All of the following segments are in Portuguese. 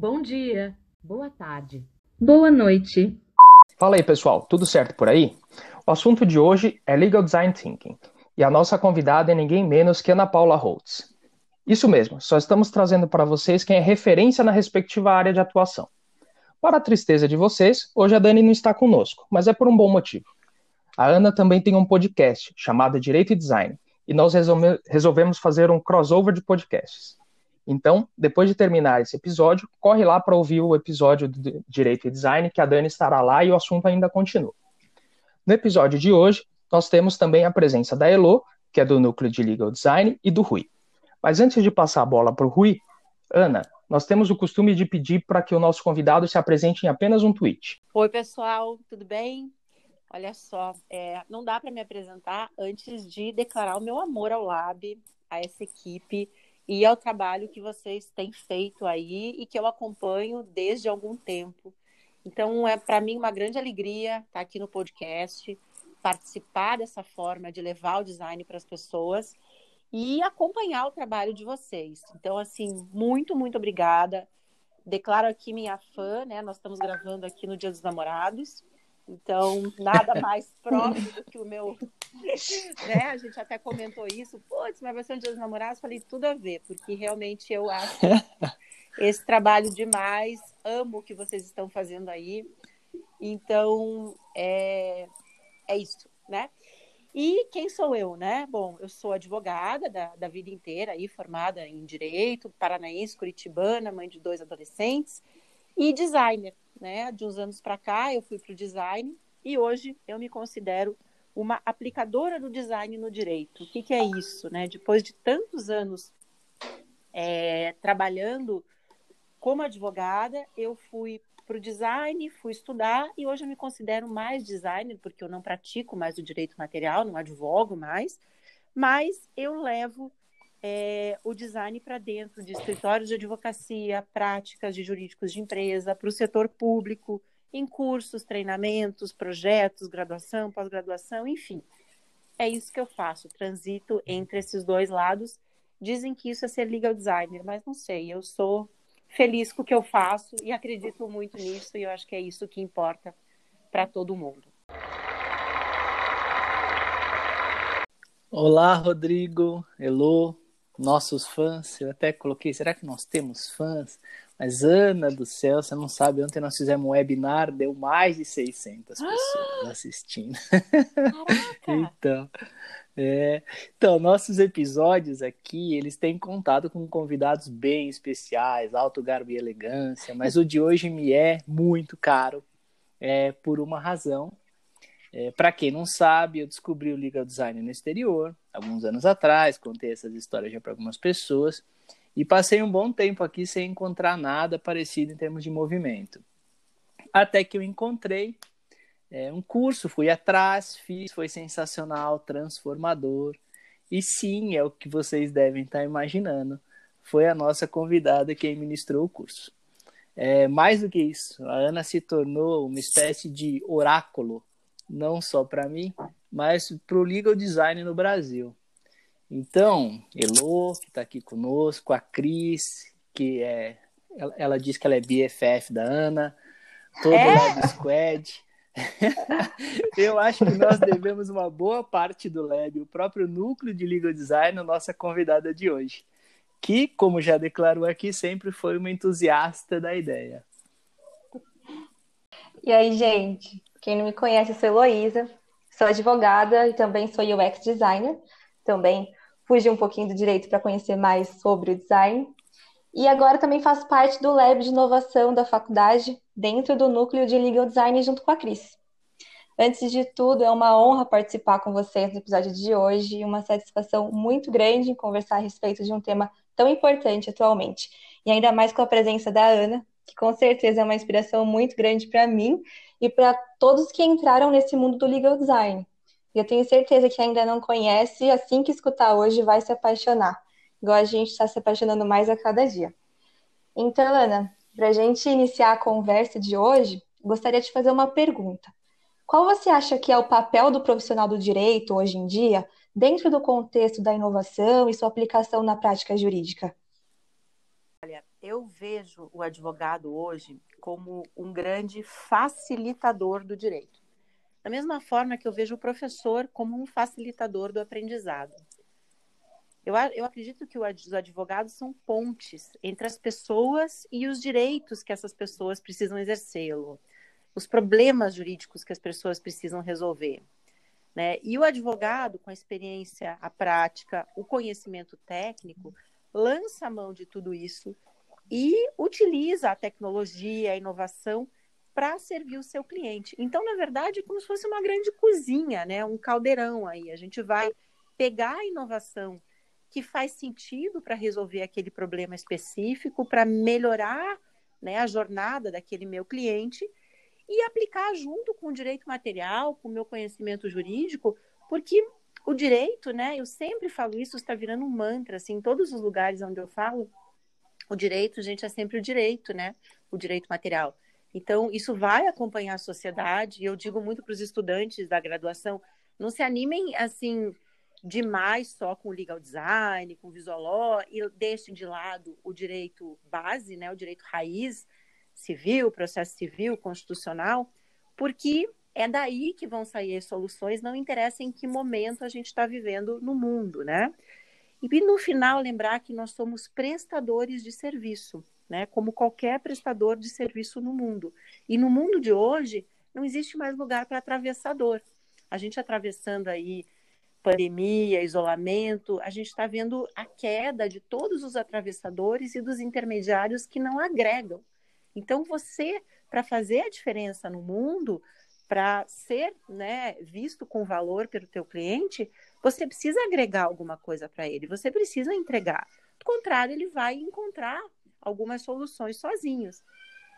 Bom dia, boa tarde, boa noite. Fala aí, pessoal, tudo certo por aí? O assunto de hoje é Legal Design Thinking e a nossa convidada é ninguém menos que Ana Paula Holtz. Isso mesmo, só estamos trazendo para vocês quem é referência na respectiva área de atuação. Para a tristeza de vocês, hoje a Dani não está conosco, mas é por um bom motivo. A Ana também tem um podcast chamado Direito e Design, e nós resolvemos fazer um crossover de podcasts. Então, depois de terminar esse episódio, corre lá para ouvir o episódio de Direito e Design, que a Dani estará lá e o assunto ainda continua. No episódio de hoje, nós temos também a presença da Elo, que é do Núcleo de Legal Design, e do Rui. Mas antes de passar a bola para o Rui, Ana, nós temos o costume de pedir para que o nosso convidado se apresente em apenas um tweet. Oi, pessoal, tudo bem? Olha só, é, não dá para me apresentar antes de declarar o meu amor ao Lab, a essa equipe e ao trabalho que vocês têm feito aí e que eu acompanho desde algum tempo. Então, é para mim uma grande alegria estar aqui no podcast, participar dessa forma de levar o design para as pessoas e acompanhar o trabalho de vocês. Então, assim, muito, muito obrigada. Declaro aqui minha fã, né? Nós estamos gravando aqui no Dia dos Namorados. Então, nada mais próximo do que o meu. né? A gente até comentou isso. Putz, mas vai ser um dia dos namorados? Falei, tudo a ver, porque realmente eu acho esse trabalho demais. Amo o que vocês estão fazendo aí. Então, é, é isso, né? E quem sou eu, né? Bom, eu sou advogada da, da vida inteira, aí, formada em Direito, paranaense, curitibana, mãe de dois adolescentes, e designer né? De uns anos para cá, eu fui para o design e hoje eu me considero uma aplicadora do design no direito. O que, que é isso, né? Depois de tantos anos é, trabalhando como advogada, eu fui para o design, fui estudar e hoje eu me considero mais designer, porque eu não pratico mais o direito material, não advogo mais, mas eu levo é, o design para dentro de escritórios de advocacia, práticas de jurídicos de empresa, para o setor público, em cursos, treinamentos, projetos, graduação, pós-graduação, enfim. É isso que eu faço, transito entre esses dois lados. Dizem que isso é ser legal designer, mas não sei, eu sou feliz com o que eu faço e acredito muito nisso e eu acho que é isso que importa para todo mundo. Olá, Rodrigo, Elô, nossos fãs, eu até coloquei, será que nós temos fãs? Mas Ana do céu, você não sabe, ontem nós fizemos um webinar, deu mais de 600 pessoas ah! assistindo. então, é, então, nossos episódios aqui, eles têm contado com convidados bem especiais, alto garbo e elegância, mas o de hoje me é muito caro, é, por uma razão, é, para quem não sabe, eu descobri o legal design no exterior, alguns anos atrás, contei essas histórias já para algumas pessoas, e passei um bom tempo aqui sem encontrar nada parecido em termos de movimento. Até que eu encontrei é, um curso, fui atrás, fiz, foi sensacional, transformador. E sim, é o que vocês devem estar imaginando. Foi a nossa convidada quem ministrou o curso. É, mais do que isso, a Ana se tornou uma espécie de oráculo não só para mim, mas para o legal design no Brasil. Então, Elo, que está aqui conosco, a Cris, que é. Ela, ela, diz que ela é BFF da Ana, todo é? o Lab Squad. Eu acho que nós devemos uma boa parte do Lab, o próprio núcleo de legal design, a nossa convidada de hoje, que, como já declarou aqui, sempre foi uma entusiasta da ideia. E aí, gente? Quem não me conhece, eu sou Heloísa, sou advogada e também sou UX designer. Também fugi um pouquinho do direito para conhecer mais sobre o design. E agora também faço parte do Lab de Inovação da faculdade, dentro do núcleo de Legal Design, junto com a Cris. Antes de tudo, é uma honra participar com vocês no episódio de hoje e uma satisfação muito grande em conversar a respeito de um tema tão importante atualmente. E ainda mais com a presença da Ana, que com certeza é uma inspiração muito grande para mim e para todos que entraram nesse mundo do legal design. Eu tenho certeza que ainda não conhece, assim que escutar hoje, vai se apaixonar, igual a gente está se apaixonando mais a cada dia. Então, Ana, para a gente iniciar a conversa de hoje, gostaria de fazer uma pergunta. Qual você acha que é o papel do profissional do direito hoje em dia, dentro do contexto da inovação e sua aplicação na prática jurídica? Eu vejo o advogado hoje como um grande facilitador do direito. Da mesma forma que eu vejo o professor como um facilitador do aprendizado. Eu, eu acredito que os advogados são pontes entre as pessoas e os direitos que essas pessoas precisam exercê-lo, os problemas jurídicos que as pessoas precisam resolver. Né? E o advogado, com a experiência, a prática, o conhecimento técnico, lança a mão de tudo isso e utiliza a tecnologia, a inovação para servir o seu cliente. Então, na verdade, é como se fosse uma grande cozinha, né? um caldeirão aí. A gente vai pegar a inovação que faz sentido para resolver aquele problema específico, para melhorar né, a jornada daquele meu cliente e aplicar junto com o direito material, com o meu conhecimento jurídico, porque o direito, né, eu sempre falo isso, está virando um mantra, assim, em todos os lugares onde eu falo, o direito, gente, é sempre o direito, né, o direito material. Então, isso vai acompanhar a sociedade, e eu digo muito para os estudantes da graduação, não se animem, assim, demais só com legal design, com visual law, e deixem de lado o direito base, né, o direito raiz civil, processo civil, constitucional, porque é daí que vão sair as soluções, não interessa em que momento a gente está vivendo no mundo, né? E no final lembrar que nós somos prestadores de serviço, né? Como qualquer prestador de serviço no mundo. E no mundo de hoje não existe mais lugar para atravessador. A gente atravessando aí pandemia, isolamento, a gente está vendo a queda de todos os atravessadores e dos intermediários que não agregam. Então, você, para fazer a diferença no mundo, para ser né, visto com valor pelo teu cliente, você precisa agregar alguma coisa para ele, você precisa entregar. Do contrário, ele vai encontrar algumas soluções sozinhos.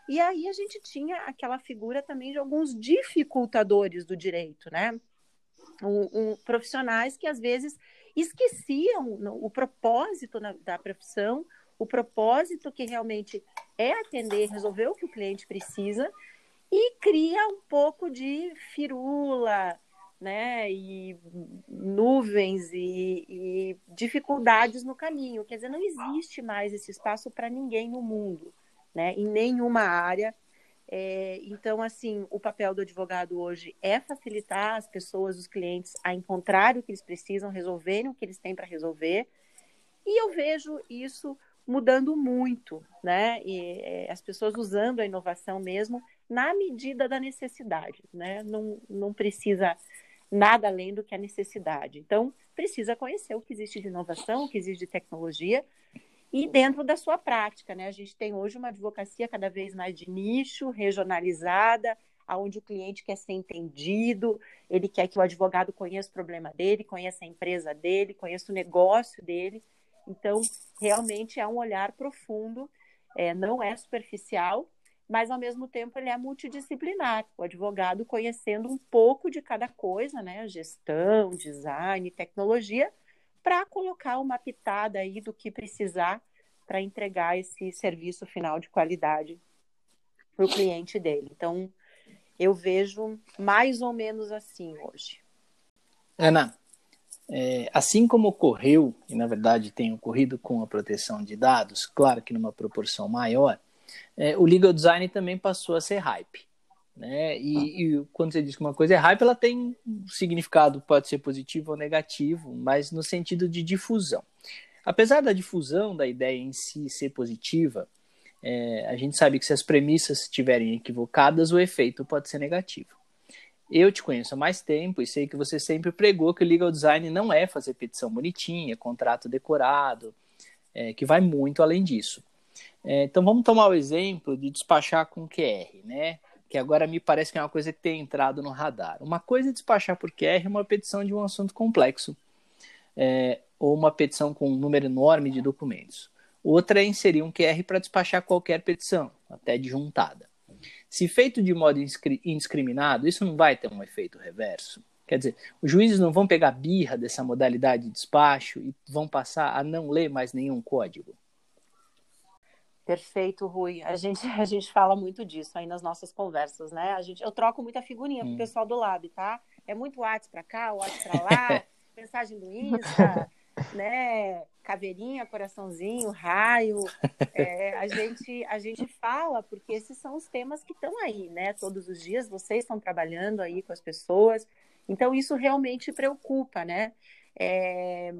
E aí a gente tinha aquela figura também de alguns dificultadores do direito, né? profissionais que às vezes esqueciam o propósito na, da profissão, o propósito que realmente é atender, resolver o que o cliente precisa e cria um pouco de firula, né, e nuvens e, e dificuldades no caminho. Quer dizer, não existe mais esse espaço para ninguém no mundo, né, em nenhuma área é, então, assim, o papel do advogado hoje é facilitar as pessoas, os clientes, a encontrar o que eles precisam, resolverem o que eles têm para resolver. E eu vejo isso mudando muito, né? E, é, as pessoas usando a inovação mesmo na medida da necessidade, né? Não, não precisa nada além do que a necessidade. Então, precisa conhecer o que existe de inovação, o que existe de tecnologia, e dentro da sua prática. Né? A gente tem hoje uma advocacia cada vez mais de nicho, regionalizada, onde o cliente quer ser entendido, ele quer que o advogado conheça o problema dele, conheça a empresa dele, conheça o negócio dele. Então, realmente é um olhar profundo, é, não é superficial, mas ao mesmo tempo ele é multidisciplinar. O advogado conhecendo um pouco de cada coisa, né? Gestão, design, tecnologia, para colocar uma pitada aí do que precisar para entregar esse serviço final de qualidade para o cliente dele. Então, eu vejo mais ou menos assim hoje. Ana, é, assim como ocorreu, e na verdade tem ocorrido com a proteção de dados, claro que numa proporção maior, é, o legal design também passou a ser hype. Né? E, e, quando você diz que uma coisa é hype, ela tem um significado, pode ser positivo ou negativo, mas no sentido de difusão. Apesar da difusão da ideia em si ser positiva, é, a gente sabe que se as premissas estiverem equivocadas, o efeito pode ser negativo. Eu te conheço há mais tempo e sei que você sempre pregou que o legal design não é fazer petição bonitinha, contrato decorado, é, que vai muito além disso. É, então vamos tomar o exemplo de despachar com QR, né? que agora me parece que é uma coisa que tem entrado no radar. Uma coisa é despachar por QR uma petição de um assunto complexo, é, ou uma petição com um número enorme de documentos. Outra é inserir um QR para despachar qualquer petição, até disjuntada. Se feito de modo indiscriminado, isso não vai ter um efeito reverso. Quer dizer, os juízes não vão pegar birra dessa modalidade de despacho e vão passar a não ler mais nenhum código. Perfeito, Rui. A gente, a gente fala muito disso aí nas nossas conversas, né? A gente, eu troco muita figurinha hum. com o pessoal do Lab, tá? É muito WhatsApp para cá, WhatsApp para lá, mensagem do Insta. né, caveirinha, coraçãozinho, raio. É, a, gente, a gente fala, porque esses são os temas que estão aí, né? Todos os dias vocês estão trabalhando aí com as pessoas. Então, isso realmente preocupa, né? É,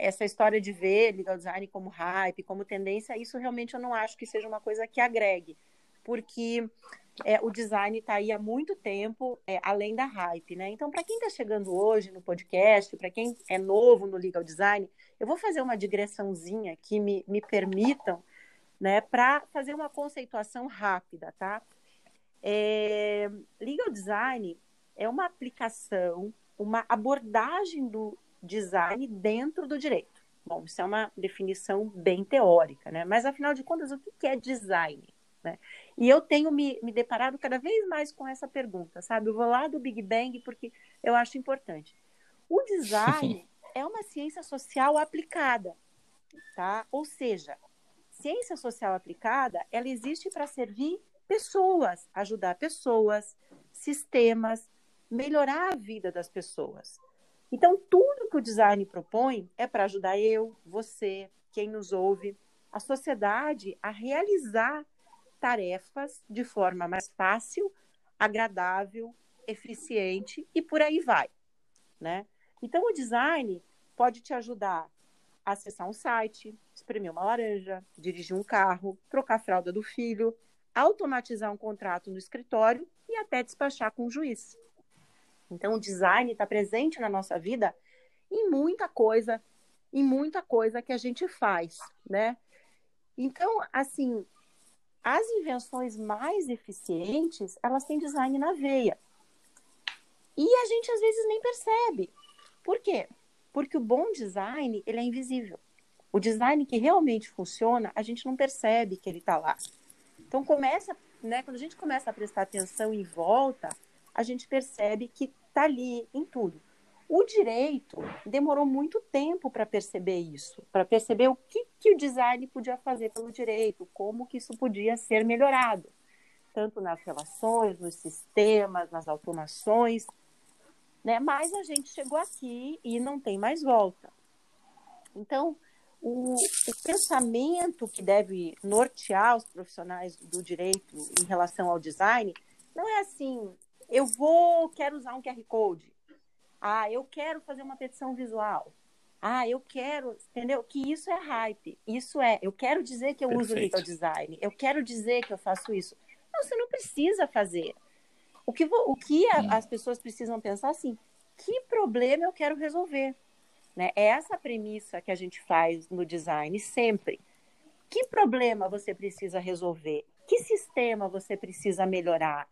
essa história de ver legal design como hype, como tendência, isso realmente eu não acho que seja uma coisa que agregue, porque é, o design está aí há muito tempo, é, além da hype, né? Então, para quem está chegando hoje no podcast, para quem é novo no legal design, eu vou fazer uma digressãozinha que me, me permitam, né, para fazer uma conceituação rápida, tá? É, legal design é uma aplicação, uma abordagem do design dentro do direito. Bom, isso é uma definição bem teórica, né? Mas afinal de contas, o que é design? Né? E eu tenho me, me deparado cada vez mais com essa pergunta, sabe? Eu vou lá do Big Bang porque eu acho importante. O design é uma ciência social aplicada, tá? Ou seja, ciência social aplicada, ela existe para servir pessoas, ajudar pessoas, sistemas, melhorar a vida das pessoas. Então, tudo que o design propõe é para ajudar eu, você, quem nos ouve, a sociedade a realizar tarefas de forma mais fácil, agradável, eficiente e por aí vai, né? Então, o design pode te ajudar a acessar um site, espremer uma laranja, dirigir um carro, trocar a fralda do filho, automatizar um contrato no escritório e até despachar com o juiz. Então, o design está presente na nossa vida em muita coisa, em muita coisa que a gente faz, né? Então, assim, as invenções mais eficientes, elas têm design na veia. E a gente às vezes nem percebe. Por quê? Porque o bom design, ele é invisível. O design que realmente funciona, a gente não percebe que ele está lá. Então começa, né, quando a gente começa a prestar atenção em volta, a gente percebe que está ali em tudo. O direito demorou muito tempo para perceber isso, para perceber o que, que o design podia fazer pelo direito, como que isso podia ser melhorado, tanto nas relações, nos sistemas, nas automações, né? Mas a gente chegou aqui e não tem mais volta. Então, o, o, pensamento que deve nortear os profissionais do direito em relação ao design não é assim, eu vou, quero usar um QR Code. Ah, eu quero fazer uma petição visual. Ah, eu quero, entendeu? Que isso é hype. Isso é, eu quero dizer que eu Perfeito. uso legal design. Eu quero dizer que eu faço isso. Não, você não precisa fazer. O que, o que a, as pessoas precisam pensar assim, que problema eu quero resolver? Né? É essa premissa que a gente faz no design sempre. Que problema você precisa resolver? Que sistema você precisa melhorar?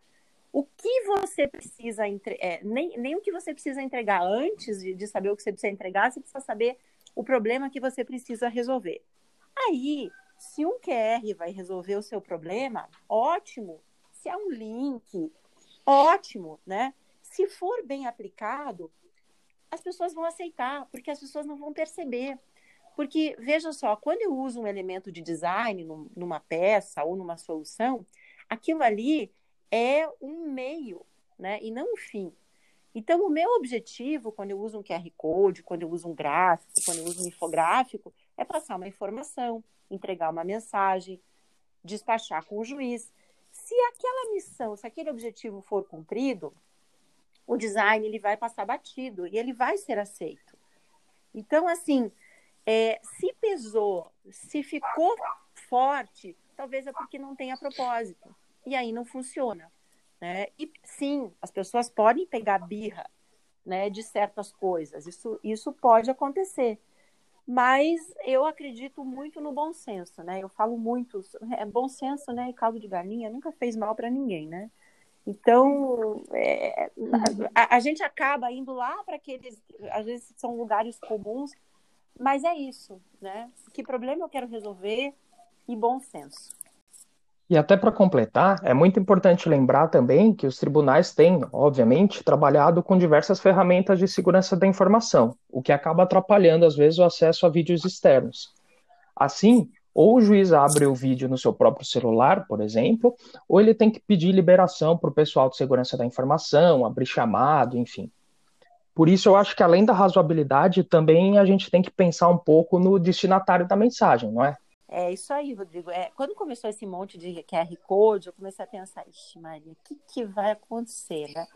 O que você precisa entregar, é, nem, nem o que você precisa entregar antes de, de saber o que você precisa entregar, você precisa saber o problema que você precisa resolver. Aí, se um QR vai resolver o seu problema, ótimo. Se é um link, ótimo, né? Se for bem aplicado, as pessoas vão aceitar, porque as pessoas não vão perceber. Porque, veja só, quando eu uso um elemento de design numa peça ou numa solução, aquilo ali é um meio, né? E não um fim. Então, o meu objetivo, quando eu uso um QR Code, quando eu uso um gráfico, quando eu uso um infográfico, é passar uma informação, entregar uma mensagem, despachar com o juiz. Se aquela missão, se aquele objetivo for cumprido, o design ele vai passar batido e ele vai ser aceito. Então, assim, é, se pesou, se ficou forte, talvez é porque não tenha propósito e aí não funciona. Né? E sim, as pessoas podem pegar birra né, de certas coisas, isso, isso pode acontecer. Mas eu acredito muito no bom senso, né? Eu falo muito, é bom senso, né? E caldo de galinha nunca fez mal para ninguém, né? Então, é, a, a, gente acaba indo lá para aqueles, às vezes são lugares comuns, mas é isso, né? Que problema eu quero resolver e bom senso. E até para completar, é muito importante lembrar também que os tribunais têm, obviamente, trabalhado com diversas ferramentas de segurança da informação, o que acaba atrapalhando, às vezes, o acesso a vídeos externos. Assim, ou o juiz abre o vídeo no seu próprio celular, por exemplo, ou ele tem que pedir liberação para o pessoal de segurança da informação, abrir chamado, enfim. Por isso, eu acho que além da razoabilidade, também a gente tem que pensar um pouco no destinatário da mensagem, não é? É isso aí, Rodrigo. É, quando começou esse monte de QR Code, eu comecei a pensar, ixi, Maria, o que, que vai acontecer, né?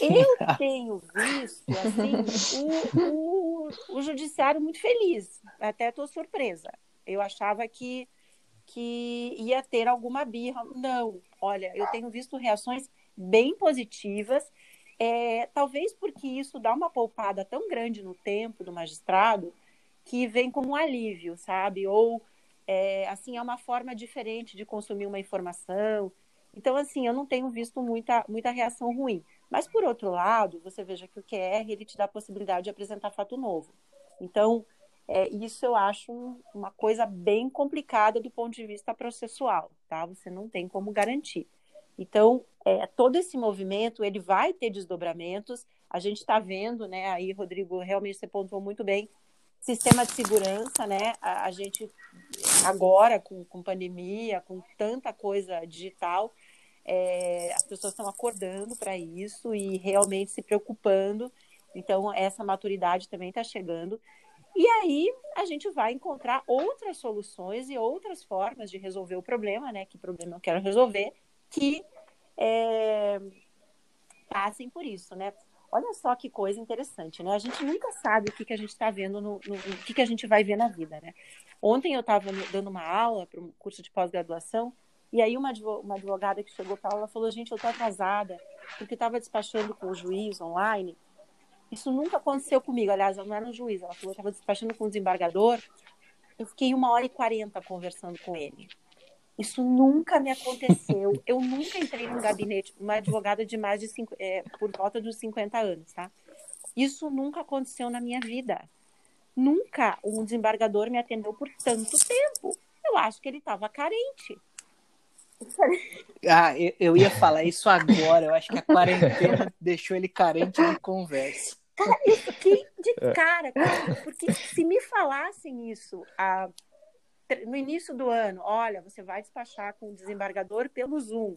Eu tenho visto, assim, o, o, o judiciário muito feliz. Até estou surpresa. Eu achava que, que ia ter alguma birra. Não, olha, eu tenho visto reações bem positivas é, talvez porque isso dá uma poupada tão grande no tempo do magistrado que vem como um alívio, sabe? Ou é, assim é uma forma diferente de consumir uma informação. Então, assim, eu não tenho visto muita, muita reação ruim. Mas, por outro lado, você veja que o QR ele te dá a possibilidade de apresentar fato novo. Então, é, isso eu acho um, uma coisa bem complicada do ponto de vista processual, tá? Você não tem como garantir. Então, é, todo esse movimento ele vai ter desdobramentos. A gente está vendo, né? Aí, Rodrigo, realmente você pontuou muito bem. Sistema de segurança, né? A, a gente agora com, com pandemia, com tanta coisa digital, é, as pessoas estão acordando para isso e realmente se preocupando. Então, essa maturidade também está chegando. E aí a gente vai encontrar outras soluções e outras formas de resolver o problema, né? Que problema eu quero resolver, que é, passem por isso, né? Olha só que coisa interessante, né? A gente nunca sabe o que, que a gente está vendo, no, no, o que, que a gente vai ver na vida, né? Ontem eu estava dando uma aula para um curso de pós-graduação e aí uma, uma advogada que chegou para aula falou, gente, eu estou atrasada porque estava despachando com o juiz online. Isso nunca aconteceu comigo, aliás, ela não era um juiz, ela falou estava despachando com o desembargador. Eu fiquei uma hora e quarenta conversando com ele. Isso nunca me aconteceu. Eu nunca entrei num gabinete, uma advogada de mais de cinco, é, por volta dos 50 anos, tá? Isso nunca aconteceu na minha vida. Nunca um desembargador me atendeu por tanto tempo. Eu acho que ele estava carente. Ah, eu, eu, ia falar isso agora. Eu acho que a quarentena deixou ele carente de conversa. Cara, eu fiquei de cara, porque se me falassem isso há no início do ano, olha, você vai despachar com o desembargador pelo Zoom.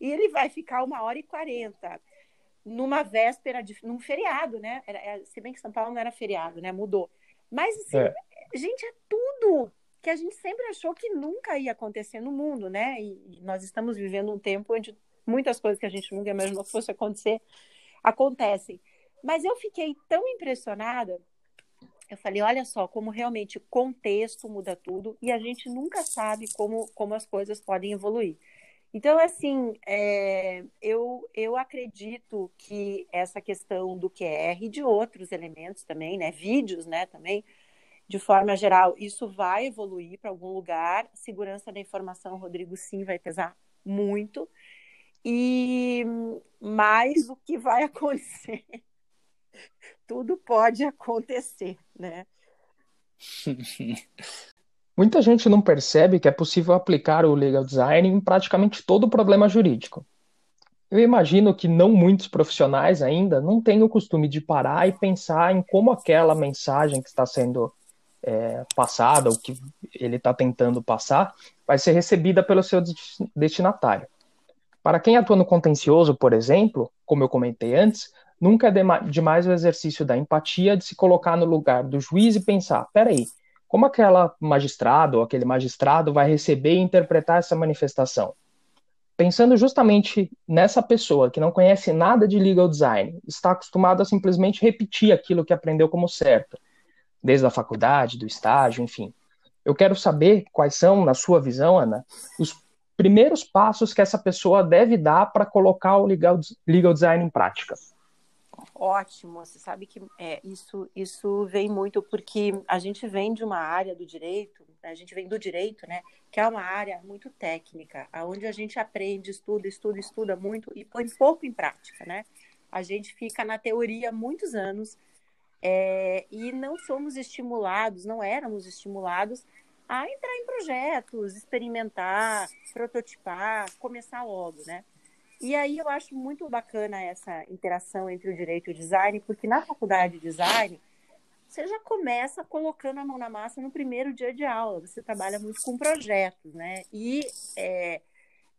E ele vai ficar uma hora e quarenta numa véspera de num feriado, né? Era, é, se bem que São Paulo não era feriado, né? Mudou. Mas assim, é. gente, é tudo que a gente sempre achou que nunca ia acontecer no mundo, né? E, e nós estamos vivendo um tempo onde muitas coisas que a gente nunca imaginou que fosse acontecer acontecem. Mas eu fiquei tão impressionada eu falei, olha só, como realmente contexto muda tudo e a gente nunca sabe como, como as coisas podem evoluir. Então, assim, é, eu, eu acredito que essa questão do QR e de outros elementos também, né, vídeos, né, também, de forma geral, isso vai evoluir para algum lugar. Segurança da informação, Rodrigo, sim, vai pesar muito. E mais o que vai acontecer tudo pode acontecer, né? Muita gente não percebe que é possível aplicar o legal design em praticamente todo problema jurídico. Eu imagino que não muitos profissionais ainda não têm o costume de parar e pensar em como aquela mensagem que está sendo é, passada, ou que ele está tentando passar, vai ser recebida pelo seu destinatário. Para quem atua no contencioso, por exemplo, como eu comentei antes, Nunca é demais o exercício da empatia de se colocar no lugar do juiz e pensar: peraí, como aquela magistrada ou aquele magistrado vai receber e interpretar essa manifestação? Pensando justamente nessa pessoa que não conhece nada de legal design, está acostumado a simplesmente repetir aquilo que aprendeu como certo, desde a faculdade, do estágio, enfim. Eu quero saber quais são, na sua visão, Ana, os primeiros passos que essa pessoa deve dar para colocar o legal, legal design em prática. Ótimo, você sabe que é, isso, isso vem muito porque a gente vem de uma área do direito, a gente vem do direito, né, que é uma área muito técnica, onde a gente aprende, estuda, estuda, estuda muito e põe pouco em prática, né? A gente fica na teoria muitos anos é, e não somos estimulados, não éramos estimulados a entrar em projetos, experimentar, prototipar, começar logo, né? E aí eu acho muito bacana essa interação entre o direito e o design, porque na faculdade de design você já começa colocando a mão na massa no primeiro dia de aula. Você trabalha muito com projetos, né? E, é,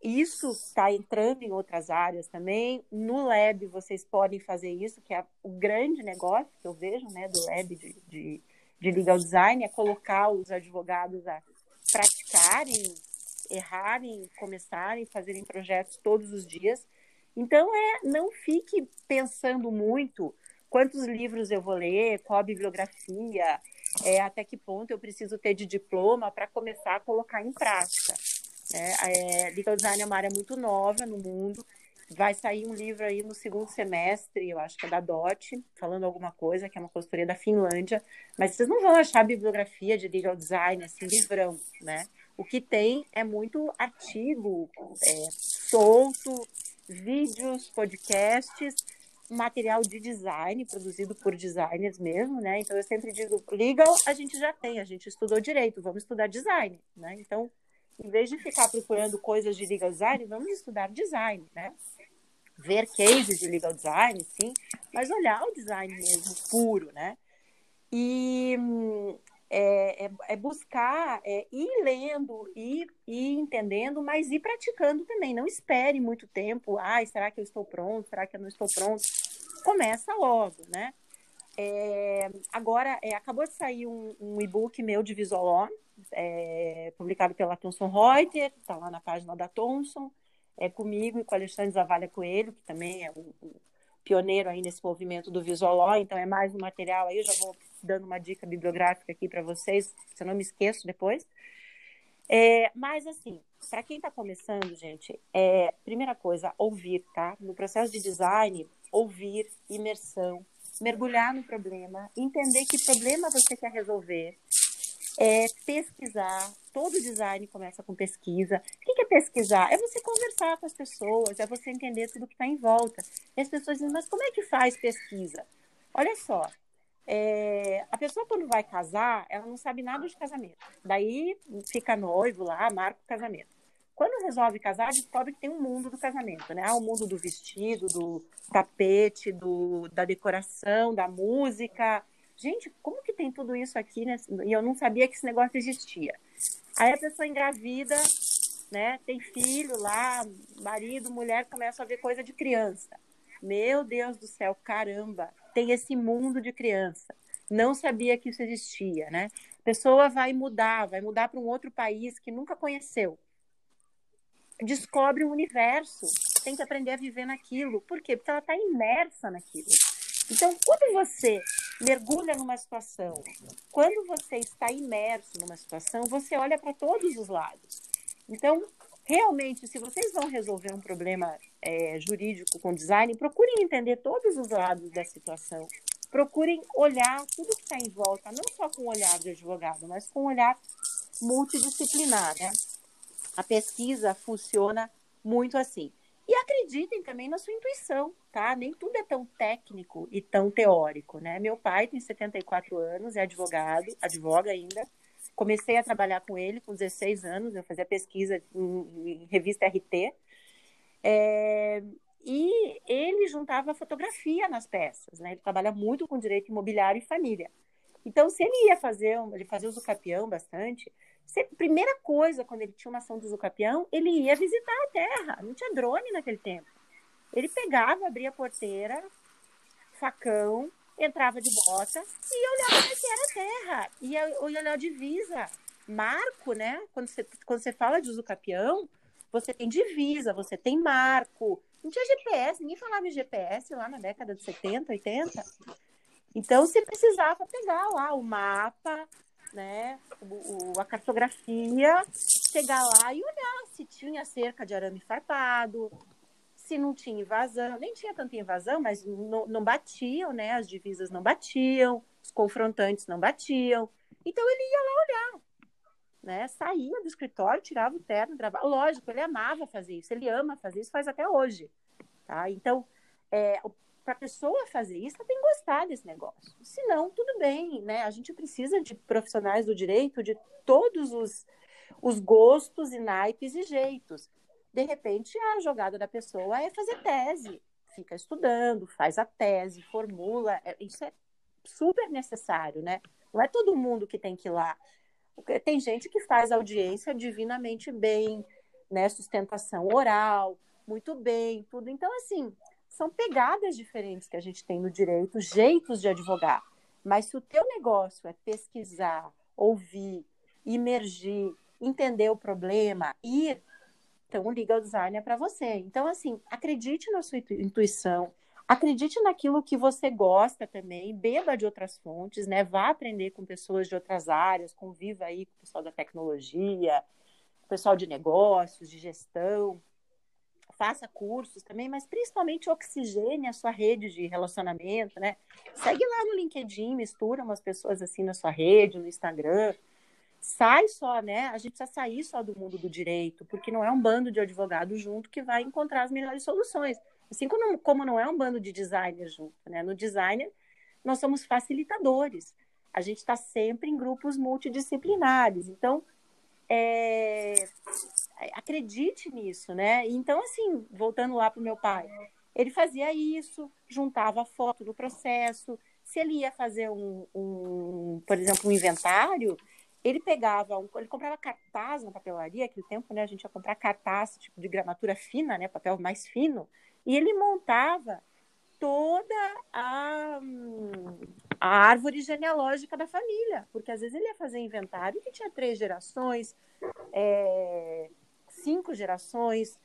isso está entrando em outras áreas também. No Lab vocês podem fazer isso, que é o grande negócio que eu vejo né, do Lab de, de, de legal design, é colocar os advogados a praticarem, errarem, começarem, fazerem projetos todos os dias. Então, é, não fique pensando muito quantos livros eu vou ler, qual a bibliografia, é, até que ponto eu preciso ter de diploma para começar a colocar em prática. É, é, legal design é uma área muito nova no mundo. Vai sair um livro aí no segundo semestre, eu acho que é da DOT, falando alguma coisa, que é uma consultoria da Finlândia. Mas vocês não vão achar bibliografia de legal design, assim, livrão, né? O que tem é muito artigo é, solto, vídeos, podcasts, material de design, produzido por designers mesmo, né? Então eu sempre digo, legal a gente já tem, a gente estudou direito, vamos estudar design, né? Então em vez de ficar procurando coisas de legal design, vamos estudar design, né? Ver cases de legal design, sim, mas olhar o design mesmo puro, né? E é, é, é buscar é, ir lendo, ir, ir entendendo, mas ir praticando também. Não espere muito tempo. Ai, será que eu estou pronto? Será que eu não estou pronto? Começa logo, né? É, agora, é, acabou de sair um, um e-book meu de Visual é, publicado pela Thomson Reuters, está lá na página da Thomson, é comigo e com Alexandre Zavalha Coelho, que também é um, um pioneiro aí nesse movimento do Visual então é mais um material aí, eu já vou dando uma dica bibliográfica aqui para vocês, se eu não me esqueço depois. É, mas assim, para quem está começando, gente, é, primeira coisa, ouvir, tá? No processo de design, ouvir, imersão, mergulhar no problema, entender que problema você quer resolver, é pesquisar. Todo design começa com pesquisa. O que é pesquisar? É você conversar com as pessoas, é você entender tudo que está em volta. E as pessoas dizem, mas como é que faz pesquisa? Olha só, é, a pessoa quando vai casar, ela não sabe nada de casamento. Daí fica noivo lá, marca o casamento. Quando resolve casar, descobre que tem um mundo do casamento, né? O mundo do vestido, do tapete, do, da decoração, da música. Gente, como que tem tudo isso aqui, né? E eu não sabia que esse negócio existia. Aí a pessoa engravida, né? Tem filho lá, marido, mulher, começa a ver coisa de criança. Meu Deus do céu, caramba, tem esse mundo de criança. Não sabia que isso existia, né? A pessoa vai mudar, vai mudar para um outro país que nunca conheceu. Descobre um universo, tem que aprender a viver naquilo. Por quê? Porque ela está imersa naquilo. Então, quando você mergulha numa situação, quando você está imerso numa situação, você olha para todos os lados. Então, realmente, se vocês vão resolver um problema é, jurídico com design, procurem entender todos os lados da situação. Procurem olhar tudo que está em volta, não só com o olhar de advogado, mas com o olhar multidisciplinar. Né? A pesquisa funciona muito assim. E acreditem também na sua intuição, tá? Nem tudo é tão técnico e tão teórico, né? Meu pai tem 74 anos, é advogado, advoga ainda. Comecei a trabalhar com ele com 16 anos, eu fazia pesquisa em, em revista RT. É, e ele juntava fotografia nas peças, né? Ele trabalha muito com direito imobiliário e família. Então, se ele ia fazer, ele fazia uso capião bastante, sempre, primeira coisa, quando ele tinha uma ação do uso capião, ele ia visitar a terra. Não tinha drone naquele tempo. Ele pegava, abria a porteira, facão, entrava de bota e olhava que era terra. Ia olhar a divisa. Marco, né? Quando você, quando você fala de uso capião, você tem divisa, você tem marco. Não tinha GPS, ninguém falava em GPS lá na década de 70, 80. Então, você precisava pegar lá o mapa, né, o, o, a cartografia, chegar lá e olhar se tinha cerca de arame farpado, se não tinha invasão, nem tinha tanta invasão, mas não, não batiam, né, as divisas não batiam, os confrontantes não batiam. Então, ele ia lá olhar, né, saía do escritório, tirava o terno, gravava. Lógico, ele amava fazer isso, ele ama fazer isso, faz até hoje, tá? Então, é, para a pessoa fazer isso, ela tem que gostar desse negócio. Se não, tudo bem, né? A gente precisa de profissionais do direito de todos os, os gostos e naipes e jeitos. De repente, a jogada da pessoa é fazer tese, fica estudando, faz a tese, formula. É, isso é super necessário, né? Não é todo mundo que tem que ir lá. Tem gente que faz audiência divinamente bem, né, sustentação oral, muito bem, tudo. Então, assim, são pegadas diferentes que a gente tem no direito, jeitos de advogar. Mas se o teu negócio é pesquisar, ouvir, imergir, entender o problema, ir, então o legal design é para você. Então, assim, acredite na sua intuição, acredite naquilo que você gosta também, beba de outras fontes, né? Vá aprender com pessoas de outras áreas, conviva aí com o pessoal da tecnologia, pessoal de negócios, de gestão, faça cursos também, mas principalmente oxigene a sua rede de relacionamento, né? Segue lá no LinkedIn, mistura umas pessoas assim na sua rede, no Instagram. Sai só, né? A gente precisa sair só do mundo do direito, porque não é um bando de advogados junto que vai encontrar as melhores soluções. Assim como, como não é um bando de designers junto, né? No designer, nós somos facilitadores. A gente está sempre em grupos multidisciplinares. Então, é, acredite nisso, né? Então, assim, voltando lá para o meu pai, ele fazia isso, juntava a foto do processo. Se ele ia fazer um, um por exemplo, um inventário, ele pegava, um, ele comprava cartaz na papelaria, aquele tempo, né? A gente ia comprar cartaz tipo de gramatura fina, né? Papel mais fino, e ele montava toda a, a árvore genealógica da família, porque às vezes ele ia fazer inventário que tinha três gerações, é, cinco gerações,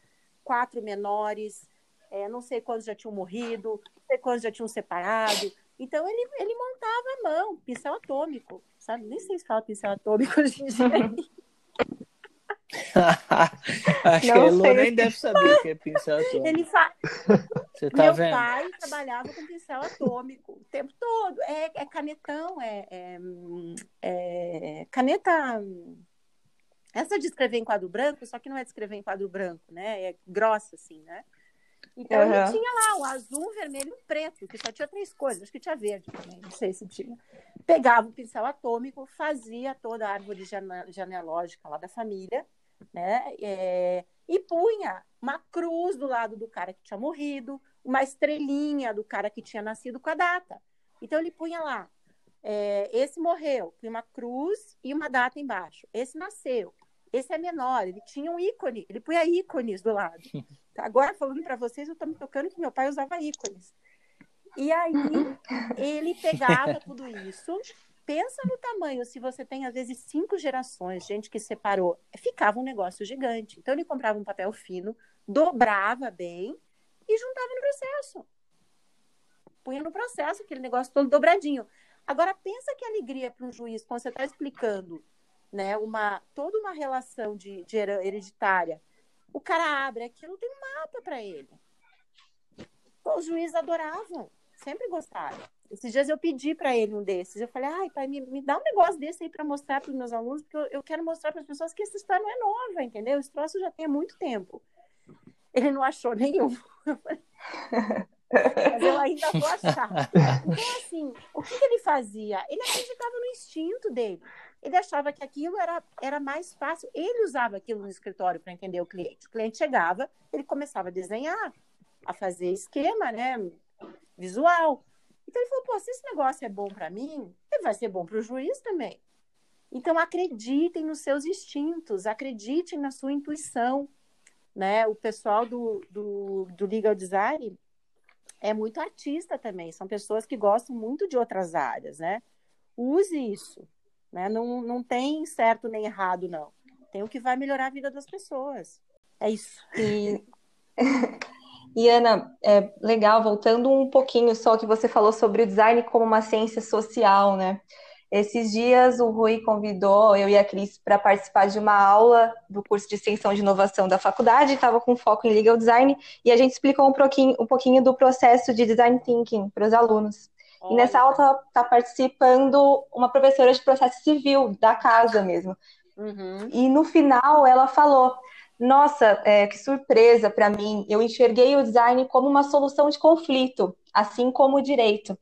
quatro menores, é, não sei quantos já tinham morrido, não sei quantos já tinham separado. Então ele, ele montava a mão, pincel atômico, sabe? Nem sei se fala pincel atômico hoje em dia. Acho não que a Elo nem deve saber o que é pincel atômico. Ele fa... Tá Meu vendo? pai trabalhava com pincel atômico o tempo todo. É, é canetão, é, é, é, caneta. Essa de escrever em quadro branco, só que não é de escrever em quadro branco, né? É grossa, assim, né? Então uhum. ele tinha lá o azul, o vermelho e o preto, que só tinha três cores, acho que tinha verde também, não sei se tinha. Pegava o pincel atômico, fazia toda a árvore genealógica lá da família, né? É, e punha uma cruz do lado do cara que tinha morrido, uma estrelinha do cara que tinha nascido com a data. Então ele punha lá, é, esse morreu, punha uma cruz e uma data embaixo. Esse nasceu, esse é menor, ele tinha um ícone, ele punha ícones do lado. Agora falando para vocês, eu estou me tocando que meu pai usava ícones. E aí ele pegava tudo isso pensa no tamanho, se você tem às vezes cinco gerações, gente que separou, ficava um negócio gigante. Então ele comprava um papel fino, dobrava bem e juntava no processo. Punha no processo aquele negócio todo dobradinho. Agora pensa que alegria para um juiz quando você está explicando, né, uma toda uma relação de, de hereditária. O cara abre aquilo, tem um mapa para ele. Os juízes adoravam, sempre gostaram. Esses dias eu pedi para ele um desses. Eu falei, ai, pai, me, me dá um negócio desse aí para mostrar para os meus alunos, porque eu, eu quero mostrar para as pessoas que essa história não é nova, entendeu? Esse troço já tem há muito tempo. Ele não achou nenhum. Mas eu ainda vou achar. Então, assim, o que, que ele fazia? Ele acreditava no instinto dele. Ele achava que aquilo era, era mais fácil. Ele usava aquilo no escritório para entender o cliente. O cliente chegava, ele começava a desenhar, a fazer esquema, né? Visual. Então ele falou: pô, se esse negócio é bom para mim, ele vai ser bom para o juiz também. Então acreditem nos seus instintos, acreditem na sua intuição. Né? O pessoal do, do, do legal design é muito artista também, são pessoas que gostam muito de outras áreas, né? Use isso, né? Não, não tem certo nem errado, não. Tem o que vai melhorar a vida das pessoas. É isso. E E Ana, é legal, voltando um pouquinho só que você falou sobre o design como uma ciência social, né? Esses dias o Rui convidou eu e a Cris para participar de uma aula do curso de extensão de inovação da faculdade, estava com foco em legal design, e a gente explicou um pouquinho, um pouquinho do processo de design thinking para os alunos. E nessa aula está tá participando uma professora de processo civil da casa mesmo. Uhum. E no final ela falou: nossa, é, que surpresa para mim. Eu enxerguei o design como uma solução de conflito, assim como o direito.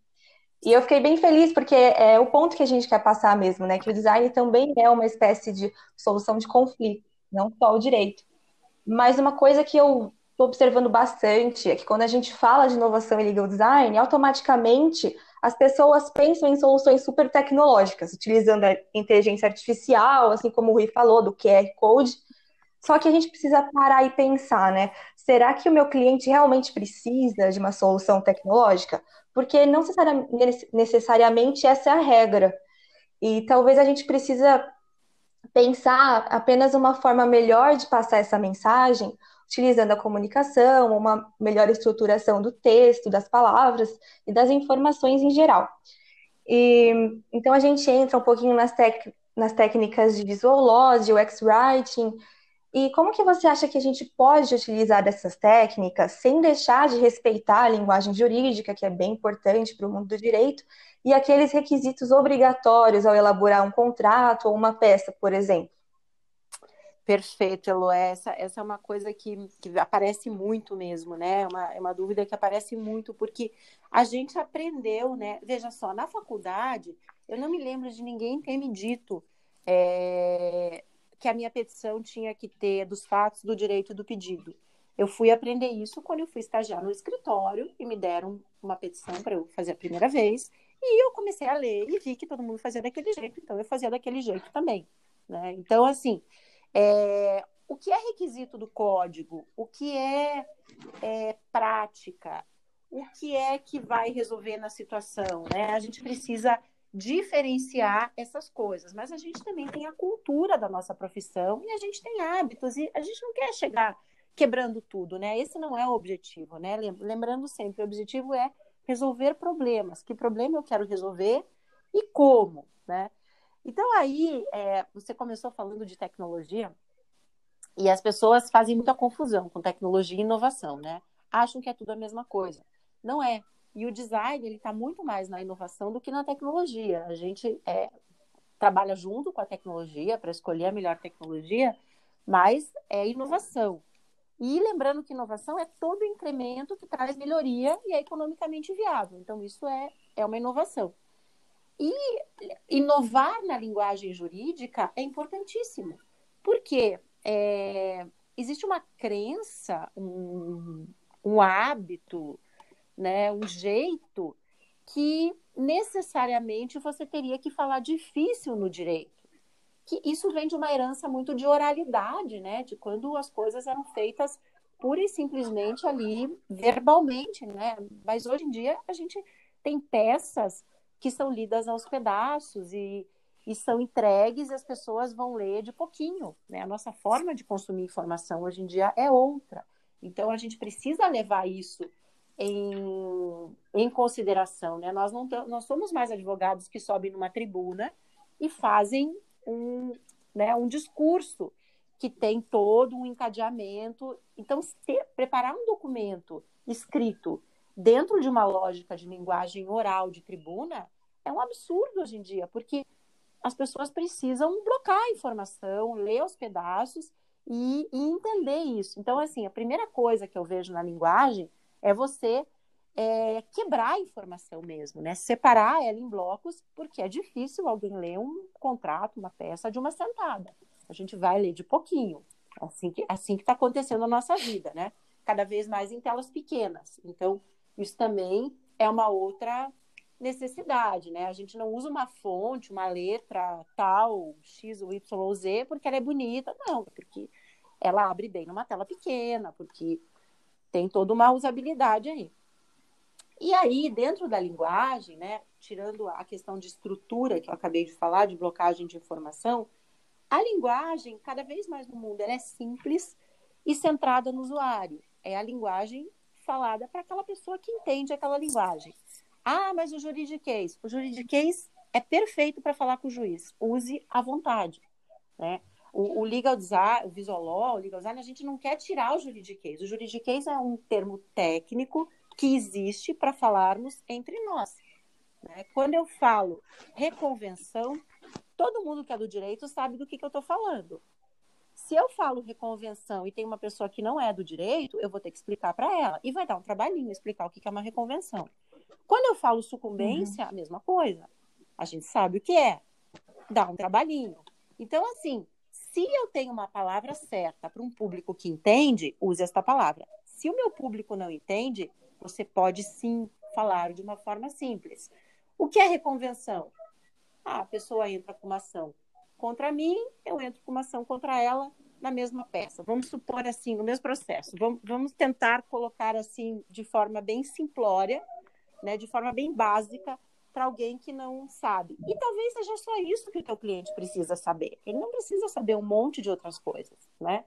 E eu fiquei bem feliz porque é o ponto que a gente quer passar mesmo, né? Que o design também é uma espécie de solução de conflito, não só o direito. Mas uma coisa que eu estou observando bastante é que quando a gente fala de inovação e legal design, automaticamente as pessoas pensam em soluções super tecnológicas, utilizando a inteligência artificial, assim como o Rui falou, do QR Code, Só que a gente precisa parar e pensar, né? Será que o meu cliente realmente precisa de uma solução tecnológica? Porque não necessariamente essa é a regra. E talvez a gente precisa pensar apenas uma forma melhor de passar essa mensagem, utilizando a comunicação, uma melhor estruturação do texto, das palavras e das informações em geral. E, então a gente entra um pouquinho nas, tec, nas técnicas de visual de UX writing, e como que você acha que a gente pode utilizar dessas técnicas sem deixar de respeitar a linguagem jurídica, que é bem importante para o mundo do direito, e aqueles requisitos obrigatórios ao elaborar um contrato ou uma peça, por exemplo? Perfeito, Elo. Essa, essa é uma coisa que, que aparece muito mesmo, né? É uma, é uma dúvida que aparece muito, porque a gente aprendeu, né? Veja só, na faculdade, eu não me lembro de ninguém ter me dito é, que a minha petição tinha que ter dos fatos do direito do pedido. Eu fui aprender isso quando eu fui estagiar no escritório e me deram uma petição para eu fazer a primeira vez. E eu comecei a ler e vi que todo mundo fazia daquele jeito, então eu fazia daquele jeito também. Né? Então, assim, é, o que é requisito do código? O que é, é, prática? O que é que vai resolver na situação? Né? A gente precisa diferenciar essas coisas, mas a gente também tem a cultura da nossa profissão e a gente tem hábitos e a gente não quer chegar quebrando tudo, né? Esse não é o objetivo, né? Lembrando sempre, o objetivo é resolver problemas. Que problema eu quero resolver e como, né? Então aí é, você começou falando de tecnologia e as pessoas fazem muita confusão com tecnologia e inovação, né? Acham que é tudo a mesma coisa. Não é. E o design ele está muito mais na inovação do que na tecnologia. A gente é, trabalha junto com a tecnologia para escolher a melhor tecnologia, mas é inovação. E lembrando que inovação é todo incremento que traz melhoria e é economicamente viável. Então, isso é, é uma inovação. E inovar na linguagem jurídica é importantíssimo. Porque é, existe uma crença, um, um hábito, né, um jeito que necessariamente você teria que falar difícil no direito. Que isso vem de uma herança muito de oralidade, né, de quando as coisas eram feitas pura e simplesmente ali verbalmente, né? Mas hoje em dia a gente tem peças que são lidas aos pedaços e, e são entregues e as pessoas vão ler de pouquinho, né? A nossa forma de consumir informação hoje em dia é outra. Então a gente precisa levar isso em, em consideração. Né? Nós não nós somos mais advogados que sobem numa tribuna e fazem um, né, um discurso que tem todo um encadeamento. Então, preparar um documento escrito dentro de uma lógica de linguagem oral de tribuna é um absurdo hoje em dia, porque as pessoas precisam blocar a informação, ler os pedaços e, e entender isso. Então, assim, a primeira coisa que eu vejo na linguagem é você é, quebrar a informação mesmo, né? Separar ela em blocos, porque é difícil alguém ler um contrato, uma peça de uma sentada. A gente vai ler de pouquinho, assim que assim que está acontecendo na nossa vida, né? Cada vez mais em telas pequenas. Então, isso também é uma outra necessidade, né? A gente não usa uma fonte, uma letra tal, X ou Y ou Z, porque ela é bonita, não, porque ela abre bem numa tela pequena, porque tem toda uma usabilidade aí. E aí, dentro da linguagem, né, tirando a questão de estrutura que eu acabei de falar, de blocagem de informação, a linguagem, cada vez mais no mundo, ela é simples e centrada no usuário. É a linguagem falada para aquela pessoa que entende aquela linguagem. Ah, mas o juridiquês. O juridiquês é perfeito para falar com o juiz. Use à vontade. Né? O, o legal design, o law, o legal design, a gente não quer tirar o juridiquês. O juridiquês é um termo técnico que existe para falarmos entre nós. Né? Quando eu falo reconvenção, todo mundo que é do direito sabe do que, que eu estou falando. Se eu falo reconvenção e tem uma pessoa que não é do direito, eu vou ter que explicar para ela. E vai dar um trabalhinho explicar o que, é uma reconvenção. Quando eu falo sucumbência, uhum. a mesma coisa. A gente sabe o que é. Dá um trabalhinho. Então, assim, se eu tenho uma palavra certa para um público que entende, use esta palavra. Se o meu público não entende, você pode sim falar de uma forma simples. O que é reconvenção? Ah, a pessoa entra com uma ação contra mim, eu entro com uma ação contra ela na mesma peça. Vamos supor assim, no mesmo processo. Vamos, vamos tentar colocar assim de forma bem simplória, né, de forma bem básica para alguém que não sabe. E talvez seja só isso que o teu cliente precisa saber. Ele não precisa saber um monte de outras coisas, né?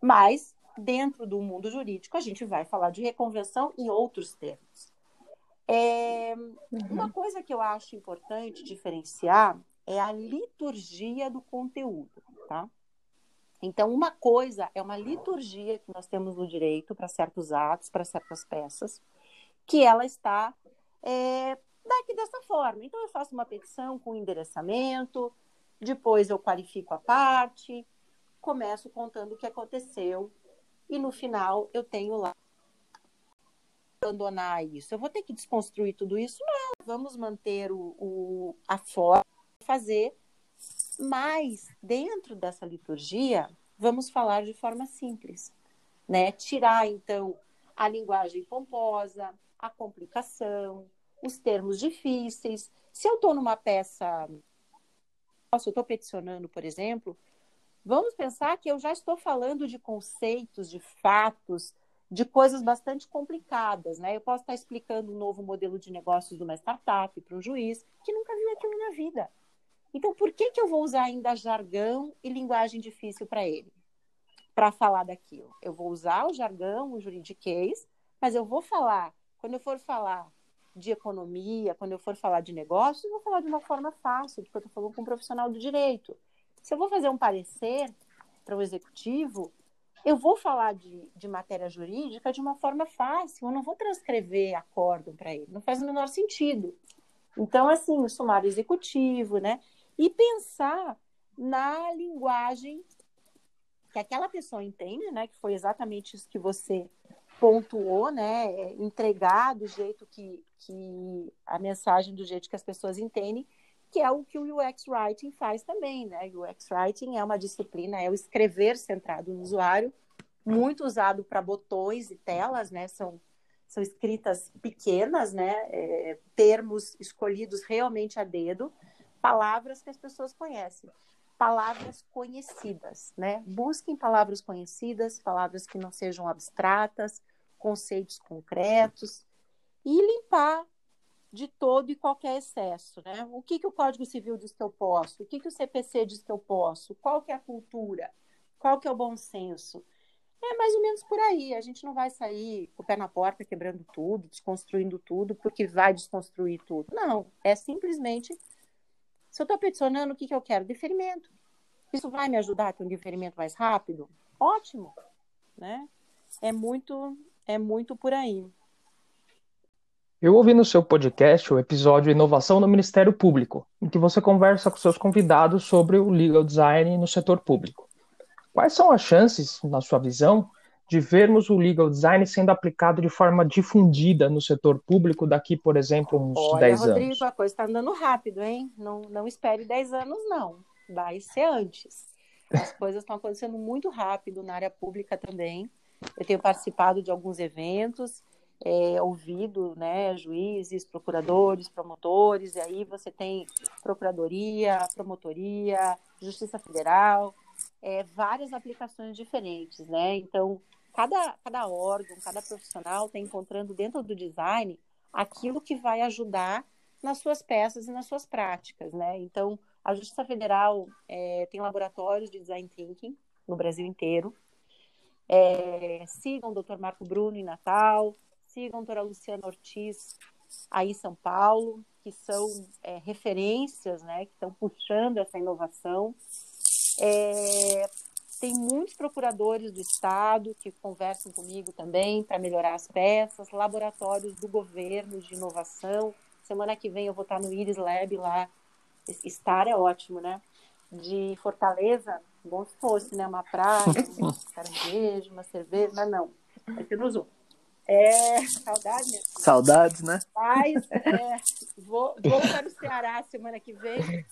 Mas dentro do mundo jurídico a gente vai falar de reconvenção em outros termos. É, uma coisa que eu acho importante diferenciar é a liturgia do conteúdo, tá? Então, uma coisa é uma liturgia que nós temos no direito para certos atos, para certas peças, que ela está é, daqui dessa forma. Então, eu faço uma petição com endereçamento, depois eu qualifico a parte, começo contando o que aconteceu, e no final eu tenho lá abandonar isso. Eu vou ter que desconstruir tudo isso? Não, vamos manter o, o a forma fazer mas, dentro dessa liturgia, vamos falar de forma simples, né? Tirar, então, a linguagem pomposa, a complicação, os termos difíceis. Se eu estou numa peça, se eu estou peticionando, por exemplo, vamos pensar que eu já estou falando de conceitos, de fatos, de coisas bastante complicadas, né? Eu posso estar explicando um novo modelo de negócios de uma startup para um juiz que nunca viu aquilo na vida. Então, por que, que eu vou usar ainda jargão e linguagem difícil para ele? Para falar daquilo. Eu vou usar o jargão, o juridiquês, mas eu vou falar, quando eu for falar de economia, quando eu for falar de negócios, eu vou falar de uma forma fácil, porque eu estou falando com um profissional do direito. Se eu vou fazer um parecer para o executivo, eu vou falar de, de matéria jurídica de uma forma fácil, eu não vou transcrever acórdão para ele, não faz o menor sentido. Então, assim, o sumário executivo, né? E pensar na linguagem que aquela pessoa entende, né? Que foi exatamente isso que você pontuou, né? Entregar do jeito que, que a mensagem do jeito que as pessoas entendem, que é o que o UX Writing faz também, né? O UX Writing é uma disciplina, é o escrever centrado no usuário, muito usado para botões e telas, né? São, são escritas pequenas, né? É, termos escolhidos realmente a dedo, palavras que as pessoas conhecem, palavras conhecidas, né? Busquem palavras conhecidas, palavras que não sejam abstratas, conceitos concretos e limpar de todo e qualquer excesso, né? O que, que o Código Civil diz que eu posso? O que, que o CPC diz que eu posso? Qual que é a cultura? Qual que é o bom senso? É mais ou menos por aí. A gente não vai sair com o pé na porta, quebrando tudo, desconstruindo tudo, porque vai desconstruir tudo. Não, é simplesmente se eu estou peticionando, o que, que eu quero? Deferimento. Isso vai me ajudar a ter um deferimento mais rápido? Ótimo, né? É muito, é muito por aí. Eu ouvi no seu podcast o episódio Inovação no Ministério Público, em que você conversa com seus convidados sobre o legal design no setor público. Quais são as chances, na sua visão, de vermos o legal design sendo aplicado de forma difundida no setor público daqui, por exemplo, uns Olha, 10 Rodrigo, anos? a coisa está andando rápido, hein? Não, não espere 10 anos, não. Vai ser antes. As coisas estão acontecendo muito rápido na área pública também. Eu tenho participado de alguns eventos, é, ouvido né, juízes, procuradores, promotores, e aí você tem procuradoria, promotoria, Justiça Federal, é, várias aplicações diferentes, né? Então, cada, cada órgão, cada profissional está encontrando dentro do design aquilo que vai ajudar nas suas peças e nas suas práticas, né? Então, a Justiça Federal é, tem laboratórios de design thinking no Brasil inteiro. É, sigam o Dr. Marco Bruno em Natal, sigam a doutora Luciana Ortiz aí em São Paulo, que são é, referências, né, que estão puxando essa inovação. É, tem muitos procuradores do Estado que conversam comigo também para melhorar as peças, laboratórios do governo de inovação. Semana que vem eu vou estar no Iris Lab lá. Estar é ótimo, né? De Fortaleza, bom se fosse, né? Uma praia, um caranguejo, uma cerveja, mas não. Aqui no Zoom. É, saudade, né? Saudades, né? Mas é, vou, vou para o Ceará semana que vem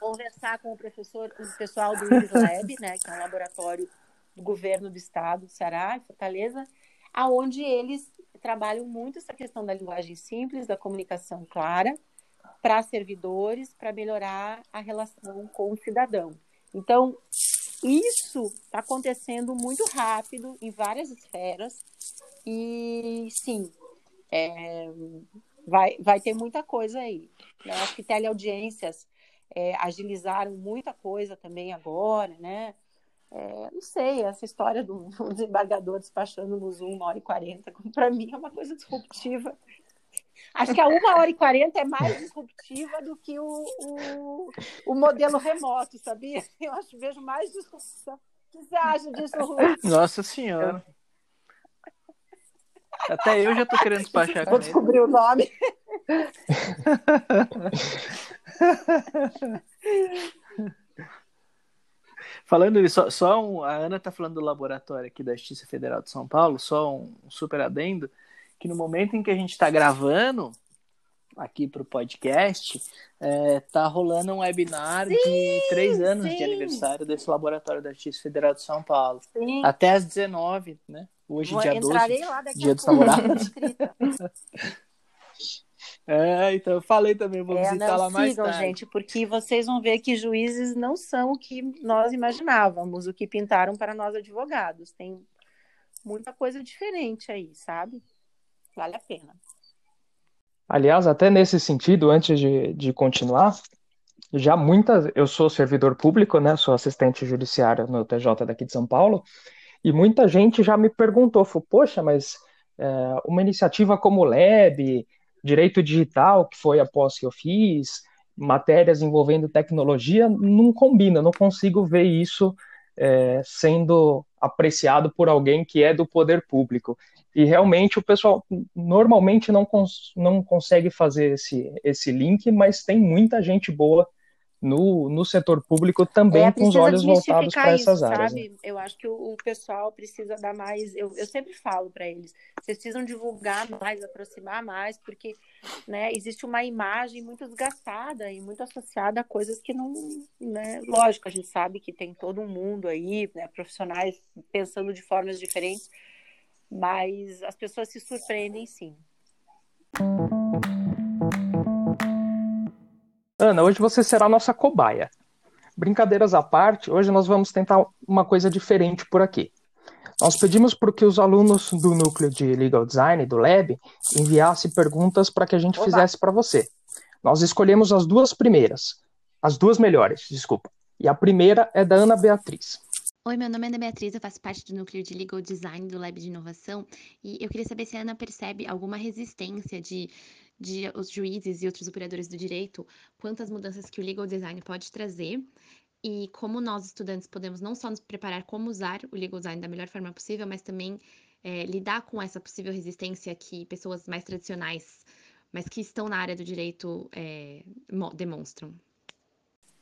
conversar com o professor, o pessoal do Lab, né, que é um laboratório do governo do estado do Ceará, em Fortaleza, aonde eles trabalham muito essa questão da linguagem simples, da comunicação clara, para servidores, para melhorar a relação com o cidadão. Então, isso está acontecendo muito rápido em várias esferas e sim, é, vai, vai ter muita coisa aí. Eu acho que teleaudiências é, agilizaram muita coisa também agora, né? É, não sei, essa história do, do desembargador despachando no Zoom uma hora e quarenta, para mim é uma coisa disruptiva. Acho que a uma hora e quarenta é mais disruptiva do que o, o, o, modelo remoto, sabia? Eu acho vejo mais disrupção. O que você acha disso, Rui? Nossa Senhora. Até eu já tô querendo despachar Vou descobrir o nome. Falando só, só um, a Ana está falando do laboratório aqui da Justiça Federal de São Paulo, só um, um super adendo, que no momento em que a gente está gravando aqui para o podcast, é, tá rolando um webinar sim, de três anos sim. de aniversário desse laboratório da Justiça Federal de São Paulo. Sim. Até às 19, né? Hoje, Vou, dia 12, dia dos namorados. É, então eu falei também, vou é, visitar não, lá mais sigam, tarde. gente, porque vocês vão ver que juízes não são o que nós imaginávamos, o que pintaram para nós advogados. Tem muita coisa diferente aí, sabe? Vale a pena. Aliás, até nesse sentido, antes de, de continuar, já muitas. Eu sou servidor público, né? Sou assistente judiciário no TJ daqui de São Paulo, e muita gente já me perguntou, falou, poxa, mas é, uma iniciativa como o LEB, direito digital, que foi a pós que eu fiz, matérias envolvendo tecnologia, não combina, não consigo ver isso é, sendo apreciado por alguém que é do poder público. E realmente o pessoal normalmente não, cons não consegue fazer esse, esse link, mas tem muita gente boa no, no setor público também é, com os olhos voltados para essas áreas. Né? Eu acho que o, o, pessoal precisa dar mais. Eu, eu sempre falo para eles: vocês precisam divulgar mais, aproximar mais, porque né, existe uma imagem muito desgastada e muito associada a coisas que não. Né, lógico, a gente sabe que tem todo um mundo aí, né, profissionais pensando de formas diferentes, mas as pessoas se surpreendem sim. Ana, hoje você será nossa cobaia. Brincadeiras à parte, hoje nós vamos tentar uma coisa diferente por aqui. Nós pedimos para que os alunos do núcleo de Legal Design, do Lab, enviassem perguntas para que a gente Oba. fizesse para você. Nós escolhemos as duas primeiras, as duas melhores, desculpa. E a primeira é da Ana Beatriz. Oi, meu nome é Ana Beatriz, eu faço parte do núcleo de Legal Design do Lab de Inovação e eu queria saber se a Ana percebe alguma resistência de de os juízes e outros operadores do direito quanto às mudanças que o legal design pode trazer e como nós, estudantes, podemos não só nos preparar como usar o legal design da melhor forma possível, mas também é, lidar com essa possível resistência que pessoas mais tradicionais, mas que estão na área do direito, é, demonstram.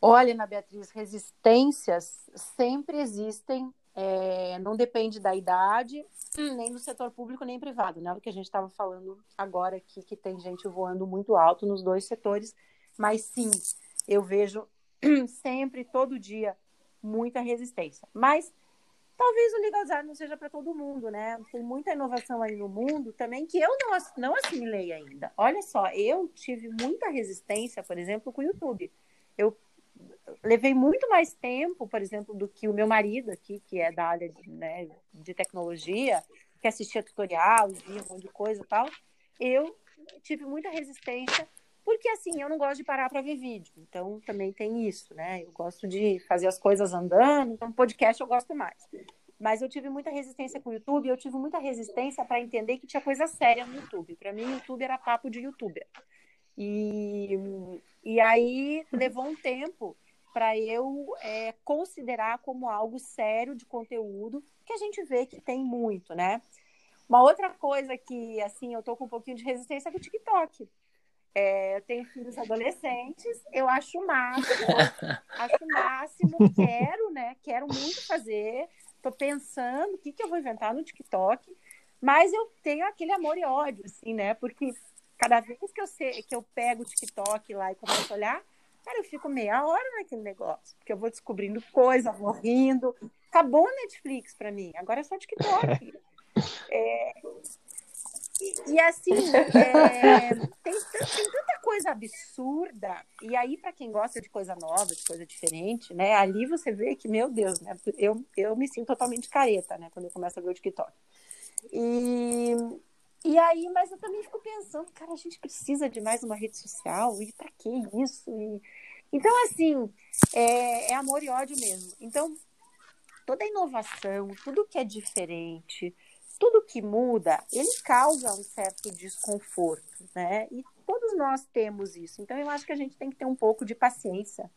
Olha, Ana Beatriz, resistências sempre existem, é, não depende da idade, nem no setor público nem privado, né? O que a gente estava falando agora aqui, que tem gente voando muito alto nos dois setores, mas sim, eu vejo sempre, todo dia, muita resistência. Mas talvez o legal design não seja para todo mundo, né? Tem muita inovação aí no mundo também que eu não, não assimilei ainda. Olha só, eu tive muita resistência, por exemplo, com o YouTube. Eu levei muito mais tempo, por exemplo, do que o meu marido aqui, que é da área de, né, de tecnologia, que assistia tutorial, via um monte de coisa e tal. Eu tive muita resistência, porque assim, eu não gosto de parar para ver vídeo. Então também tem isso, né? Eu gosto de fazer as coisas andando, então podcast eu gosto mais. Mas eu tive muita resistência com o YouTube, eu tive muita resistência para entender que tinha coisa séria no YouTube. Para mim, YouTube era papo de youtuber. E, e aí levou um tempo para eu é, considerar como algo sério de conteúdo, que a gente vê que tem muito, né? Uma outra coisa que, assim, eu tô com um pouquinho de resistência é com o TikTok. É, eu tenho filhos adolescentes, eu acho máximo, acho máximo, quero, né? Quero muito fazer. Tô pensando o que, que eu vou inventar no TikTok, mas eu tenho aquele amor e ódio, assim, né? Porque cada vez que eu, sei, que eu pego o TikTok lá e começo a olhar, Cara, eu fico meia hora naquele negócio, porque eu vou descobrindo coisa, vou rindo. Acabou o Netflix para mim, agora é só TikTok. É, e, e, assim, é, tem, tem, tanta coisa coisa absurda. E aí, para quem gosta de coisa nova, de coisa diferente, né? Ali você vê que, meu Deus, né? Eu, eu me sinto totalmente careta, né? Quando eu começo a ver o TikTok. E, e aí, mas eu também fico pensando, cara, a gente precisa de mais uma rede social? E para que isso? E, então, assim, é, é amor e ódio mesmo. Então, toda inovação, tudo que é diferente, tudo que muda, ele causa um certo desconforto, né? E todos nós temos isso. Então, eu acho que a gente tem que ter um pouco de paciência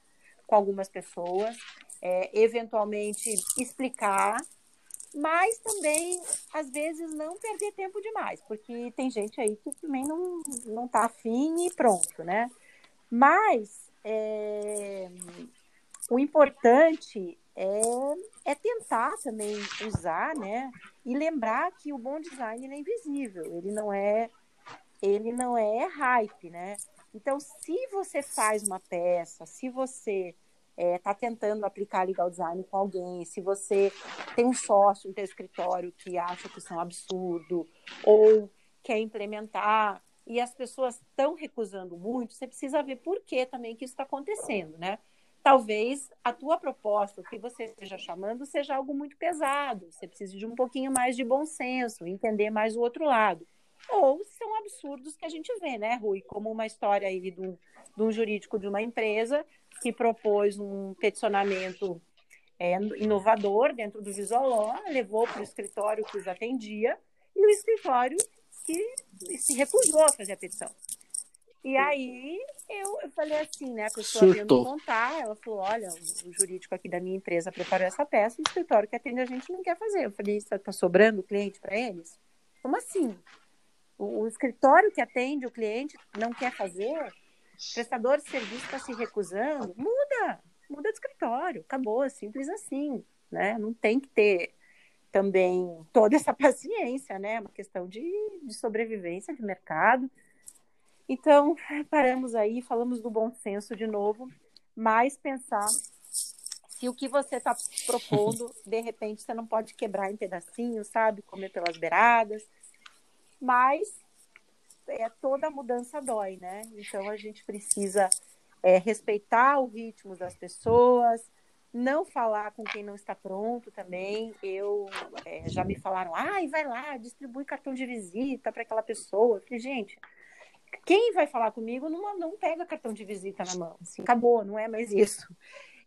com algumas pessoas, é, eventualmente explicar, mas também, às vezes, não perder tempo demais, porque tem gente aí que também não, não tá afim e pronto, né? Mas é, o importante é, é tentar também usar, né? E lembrar que o bom design é invisível, ele não é ele não é hype, né? Então, se você faz uma peça, se você está é, tá tentando aplicar legal design com alguém, se você tem um sócio no seu escritório que acha que isso é um absurdo, ou quer implementar, e as pessoas estão recusando muito, você precisa ver por que também que isso está acontecendo, né? talvez a tua proposta, o que você esteja chamando, seja algo muito pesado. Você precisa de um pouquinho mais de bom senso, entender mais o outro lado. Ou são absurdos que a gente vê, né, Rui? Como uma história aí de um, de um jurídico de uma empresa que propôs um peticionamento é, inovador dentro do Law, levou para o escritório que os atendia, e o escritório que se recusou a fazer a petição. E aí eu, eu falei assim, né? A pessoa veio me contar, ela falou: olha, o jurídico aqui da minha empresa preparou essa peça, o escritório que atende a gente não quer fazer. Eu falei, está tá sobrando cliente para eles? Como assim? O, o, escritório que atende o cliente não quer fazer? Prestador de serviço está se recusando? Muda! Muda de escritório, acabou, simples assim, né? Não tem que ter também toda essa paciência, né? É uma questão de, de sobrevivência de mercado. Então, paramos aí, falamos do bom senso de novo, mas pensar se o que você está propondo, de repente, você não pode quebrar em pedacinhos, sabe? Comer pelas beiradas. Mas é, toda mudança dói, né? Então a gente precisa é, respeitar o ritmo das pessoas, não falar com quem não está pronto também. Eu é, já me falaram, ai, vai lá, distribui cartão de visita para aquela pessoa. Eu falei, gente, quem vai falar comigo não, não pega cartão de visita na mão. Assim, acabou, não é mais isso.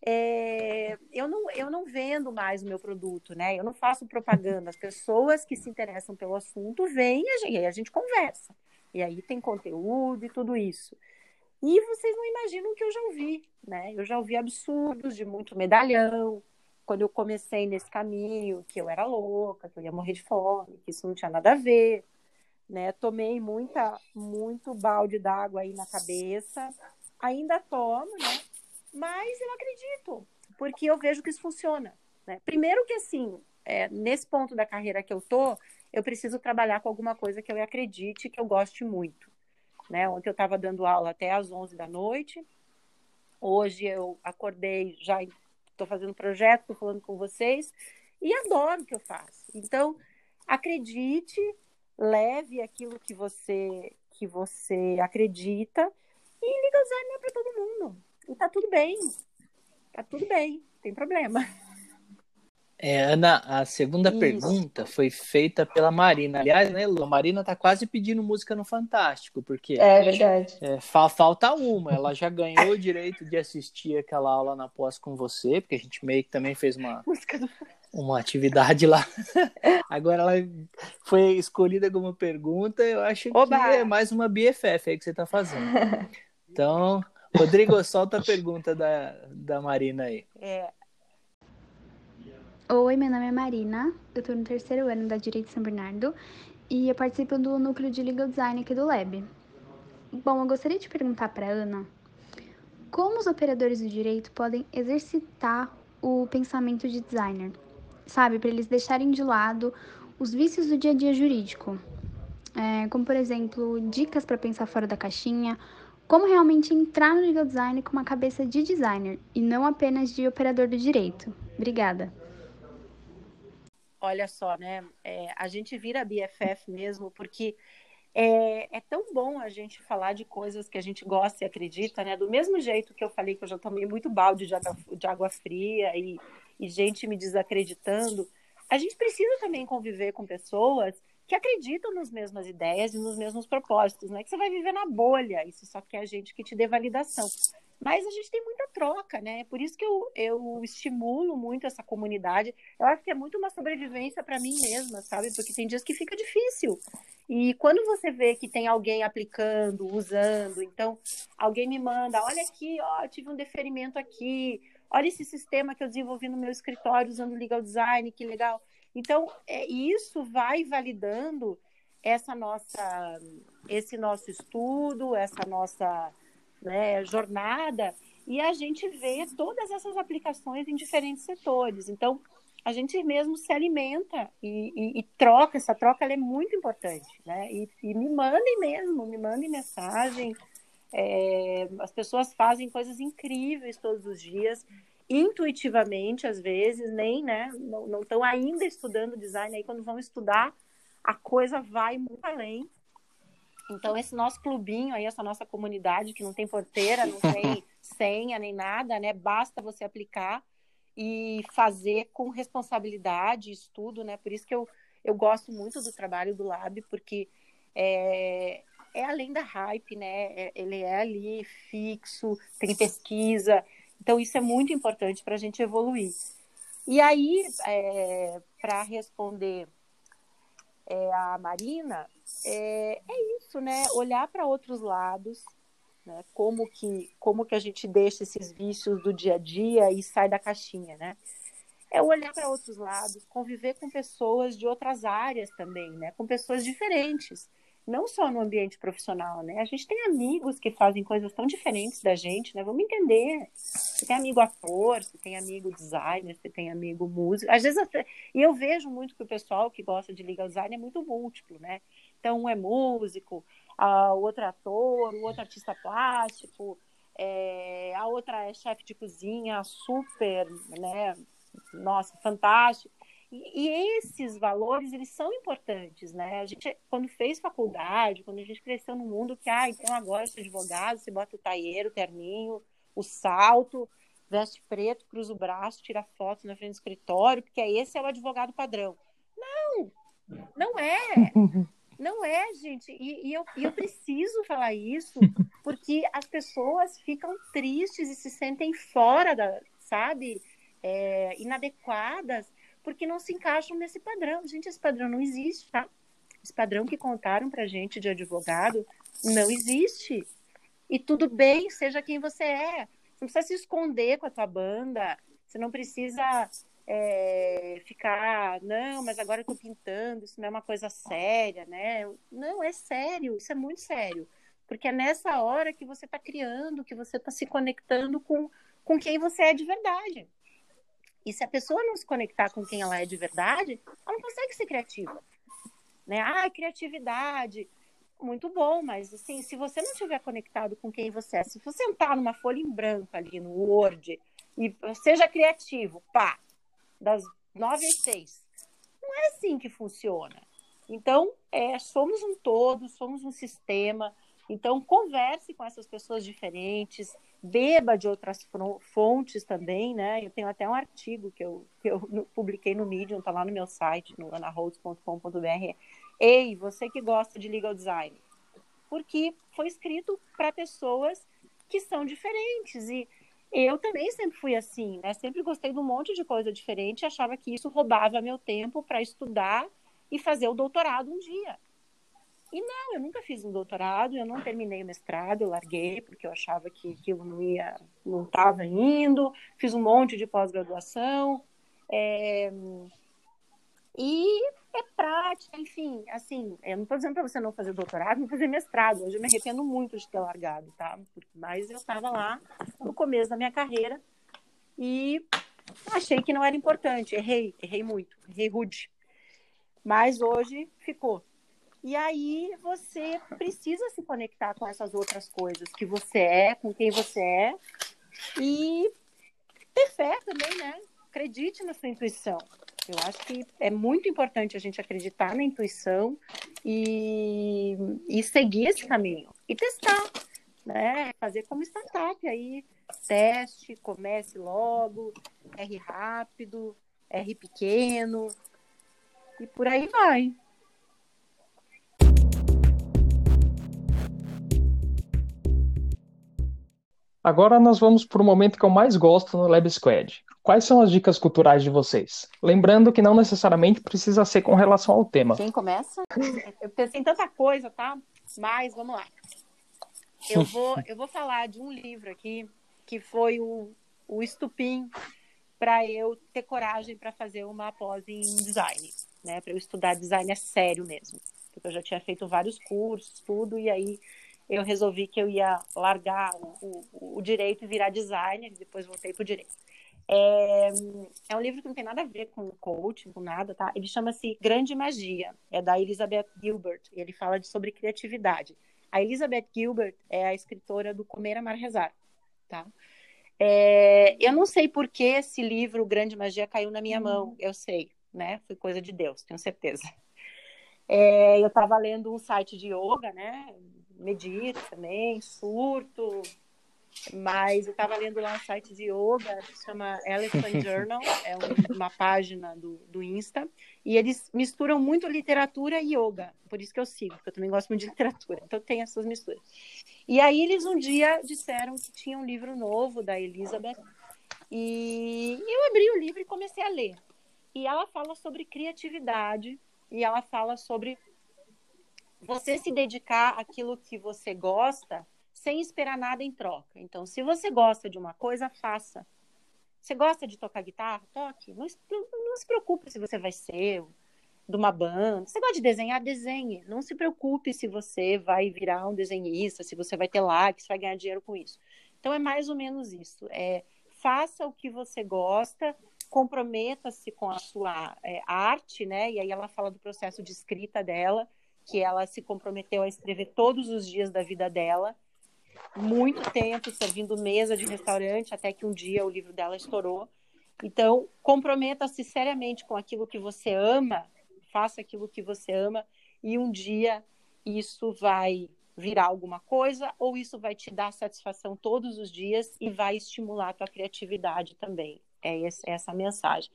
É, eu, não, eu não vendo mais o meu produto, né? Eu não faço propaganda. As pessoas que se interessam pelo assunto vêm e a gente, a gente conversa. E aí tem conteúdo e tudo isso. E vocês não imaginam o que eu já ouvi, né? Eu já ouvi absurdos de muito medalhão, quando eu comecei nesse caminho, que eu era louca, que eu ia morrer de fome, que isso não tinha nada a ver né? Tomei muita, muito balde d'água aí na cabeça, ainda tomo, né? Mas eu acredito, porque eu vejo que isso funciona, né? Primeiro que assim, é, nesse ponto da carreira que eu tô, eu preciso trabalhar com alguma coisa que eu acredite, que eu goste muito, né? Ontem eu estava dando aula até às 11 da noite, hoje eu acordei, já estou fazendo projeto, estou falando com vocês, e adoro o que eu faço. Então, acredite, leve aquilo que você que você acredita e liga Alzheimer para todo mundo. E tá tudo bem. Tá tudo bem, não tem problema. É, Ana, a segunda Isso. pergunta foi feita pela Marina. Aliás, né, Lu, a Marina tá quase pedindo música no Fantástico, porque. É verdade. É, fa falta uma. Ela já ganhou o direito de assistir aquela aula na pós com você, porque a gente meio que também fez uma. Música do uma atividade lá. Agora ela foi escolhida como pergunta, eu acho Oba! que é mais uma BFF aí que você está fazendo. Então, Rodrigo, solta a pergunta da, da Marina aí. É. Oi, meu nome é Marina, eu estou no terceiro ano da Direito São Bernardo e eu participo do núcleo de Legal Design aqui do Lab. Bom, eu gostaria de perguntar para Ana como os operadores do direito podem exercitar o pensamento de designer sabe? Para eles deixarem de lado os vícios do dia a dia jurídico. É, como, por exemplo, dicas para pensar fora da caixinha, como realmente entrar no legal design com uma cabeça de designer e não apenas de operador do direito. Obrigada. Olha só, né? É, a gente vira BFF mesmo porque é, é, tão bom a gente falar de coisas que a gente gosta e acredita, né? Do mesmo jeito que eu falei que eu já tomei muito balde de água, de água fria e, e gente me desacreditando, a gente precisa também conviver com pessoas que acreditam nas mesmas ideias e nos mesmos propósitos, não é que você vai viver na bolha, isso só quer a gente que te dê validação. Mas a gente tem muita troca, né? Por isso que eu, eu estimulo muito essa comunidade. Eu acho que é muito uma sobrevivência para mim mesma, sabe? Porque tem dias que fica difícil. E quando você vê que tem alguém aplicando, usando, então alguém me manda, olha aqui, ó, tive um deferimento aqui, olha esse sistema que eu desenvolvi no meu escritório usando legal design, que legal. Então, é, isso vai validando essa nossa, esse nosso estudo, essa nossa né, jornada, e a gente vê todas essas aplicações em diferentes setores. Então, a gente mesmo se alimenta e, e, e troca, essa troca é muito importante, né? E, e, me mandem mesmo, me mandem mensagem. É, as pessoas fazem coisas incríveis todos os dias intuitivamente, às vezes, nem, né, não estão ainda estudando design, aí quando vão estudar, a coisa vai muito além. Então, esse nosso clubinho aí, essa nossa comunidade, que não tem porteira, não tem senha nem nada, né, basta você aplicar e fazer com responsabilidade, estudo, né, por isso que eu, eu gosto muito do trabalho do Lab, porque é, é além da hype, né, é, ele é ali fixo, tem pesquisa, então, isso é muito importante para a gente evoluir. E aí, é, para responder é, a Marina, é, é, isso, né? Olhar para outros lados, né? Como que, como que a gente deixa esses vícios do dia a dia e sai da caixinha, né? É olhar para outros lados, conviver com pessoas de outras áreas também, né? Com pessoas diferentes não só no ambiente profissional, né? A gente tem amigos que fazem coisas tão diferentes da gente, né? Vamos entender. Você tem amigo ator, você tem amigo designer, você tem amigo músico. Às vezes, e eu vejo muito que o pessoal que gosta de legal design é muito múltiplo, né? Então, um é músico, a outro é ator, o outro é artista plástico, é... a outra é chefe de cozinha, super, né? Nossa, fantástico. E, esses valores, eles são importantes, né? A gente, quando fez faculdade, quando a gente cresceu no mundo que, ah, então agora eu sou advogado, você bota o taieiro, o terninho, o salto, veste preto, cruza o braço, tira foto na frente do escritório, porque esse é o advogado padrão. Não, não é. Não é, gente. E, e, eu, e eu preciso falar isso, porque as pessoas ficam tristes e se sentem fora da, sabe, é, inadequadas porque não se encaixam nesse padrão. Gente, esse padrão não existe, tá? Esse padrão que contaram pra gente de advogado não existe. E tudo bem, seja quem você é. Você não precisa se esconder com a tua banda. Você não precisa é, ficar, não, mas agora eu tô pintando, isso não é uma coisa séria, né? Não, é sério, isso é muito sério. Porque é nessa hora que você está criando, que você está se conectando com, com quem você é de verdade. E se a pessoa não se conectar com quem ela é de verdade, ela não consegue ser criativa. Né? Ah, criatividade. Muito bom, mas assim, se você não estiver conectado com quem você é, se você sentar numa folha em branco ali no Word e seja criativo, pá, das nove às seis. Não é assim que funciona. Então, é, somos um todo, somos um sistema. Então, converse com essas pessoas diferentes, beba de outras fontes também, né? Eu tenho até um artigo que eu, que eu publiquei no Medium, tá lá no meu site, no anaholtz.com.br. Ei, você que gosta de legal design. Porque foi escrito para pessoas que são diferentes e eu também sempre fui assim, né? Sempre gostei de um monte de coisa diferente achava que isso roubava meu tempo para estudar e fazer o doutorado um dia. E não, eu nunca fiz um doutorado, eu não terminei o mestrado, eu larguei porque eu achava que aquilo não ia, não estava indo. Fiz um monte de pós-graduação. É... E é prática, enfim, assim, eu não estou dizendo para você não fazer doutorado, não fazer mestrado. Hoje eu me arrependo muito de ter largado, tá? Mas eu estava lá no começo da minha carreira e achei que não era importante. Errei, errei muito, errei rude. Mas hoje ficou. E aí você precisa se conectar com essas outras coisas que você é, com quem você é. E ter fé também, né? Acredite na sua intuição. Eu acho que é muito importante a gente acreditar na intuição e, e seguir esse caminho e testar, né? Fazer como startup aí, teste, comece logo, R rápido, R pequeno e por aí vai. Agora nós vamos para o momento que eu mais gosto no Lab Squad. Quais são as dicas culturais de vocês? Lembrando que não necessariamente precisa ser com relação ao tema. Quem começa? Eu pensei em tanta coisa, tá? Mas vamos lá. Eu vou, eu vou falar de um livro aqui que foi o, o estupim para eu ter coragem para fazer uma pós em design, né? Para eu estudar design a sério mesmo. Porque eu já tinha feito vários cursos, tudo, e aí eu resolvi que eu ia largar o, o, o direito e virar designer, e depois voltei para o direito. É, é, um livro que não tem nada a ver com coaching, com nada, tá? Ele chama-se Grande Magia, é da Elizabeth Gilbert, e ele fala de, sobre criatividade. A Elizabeth Gilbert é a escritora do Comer, Amar, Rezar, tá? É, eu não sei por que esse livro, Grande Magia, caiu na minha mão, eu sei, né? Foi coisa de Deus, tenho certeza. É, eu estava lendo um site de yoga, né? Medito também, surto, mas eu estava lendo lá um site de yoga que se chama Elephant Journal, é um, uma página do, do Insta, e eles misturam muito literatura e yoga, por isso que eu sigo, porque eu também gosto muito de literatura, então tem essas misturas. E aí eles um dia disseram que tinha um livro novo da Elizabeth, e eu abri o livro e comecei a ler. E ela fala sobre criatividade, e ela fala sobre você se dedicar àquilo que você gosta sem esperar nada em troca. Então, se você gosta de uma coisa, faça. Você gosta de tocar guitarra? Toque. Não, não se preocupe se você vai ser de uma banda. Você gosta de desenhar? Desenhe. Não se preocupe se você vai virar um desenhista, se você vai ter likes, vai ganhar dinheiro com isso. Então, é mais ou menos isso. É, faça o que você gosta, comprometa-se com a sua é, arte, né? E aí ela fala do processo de escrita dela que ela se comprometeu a escrever todos os dias da vida dela, muito tempo servindo mesa de restaurante, até que um dia o livro dela estourou. Então, comprometa-se seriamente com aquilo que você ama, faça aquilo que você ama, e um dia isso vai virar alguma coisa, ou isso vai te dar satisfação todos os dias e vai estimular a tua criatividade também. É essa a mensagem.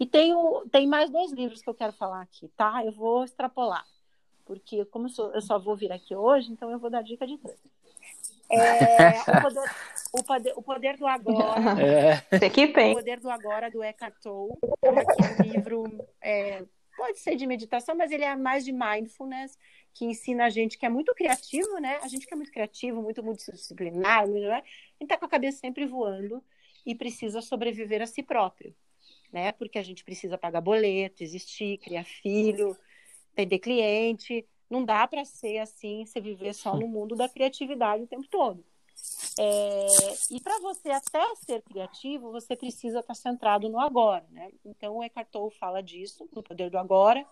E tem, tem mais dois livros que eu quero falar aqui, tá? Eu vou extrapolar porque como eu, sou, eu só vou vir aqui hoje, então eu vou dar dica de dois. É, o, poder, o, poder, o, poder, do Agora. É. O Poder do Agora, do Eckhart Tolle. É um livro, é, pode ser de meditação, mas ele é mais de mindfulness, que ensina a gente que é muito criativo, né? A gente que é muito criativo, muito multidisciplinar, né? a gente tá com a cabeça sempre voando e precisa sobreviver a si próprio, né? Porque a gente precisa pagar boleto, existir, criar filho, perder cliente. Não dá para ser assim, você viver só no mundo da criatividade o tempo todo. É, e para você até ser criativo, você precisa estar tá centrado no agora, né? Então o Eckhart Tolle fala disso, no Poder do Agora.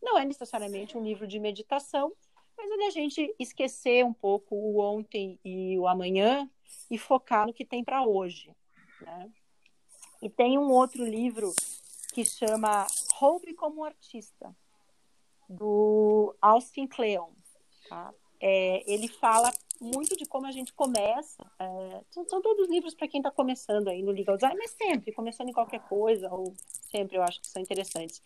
Não é necessariamente um livro de meditação, mas é da gente esquecer um pouco o ontem e o amanhã e focar no que tem para hoje, né? E tem um outro livro que chama Roube como Artista, do Austin Kleon. Tá? É, ele fala muito de como a gente começa. É, são, são, todos livros para quem está começando aí no legal design, mas sempre, começando em qualquer coisa, ou sempre eu acho que são interessantes.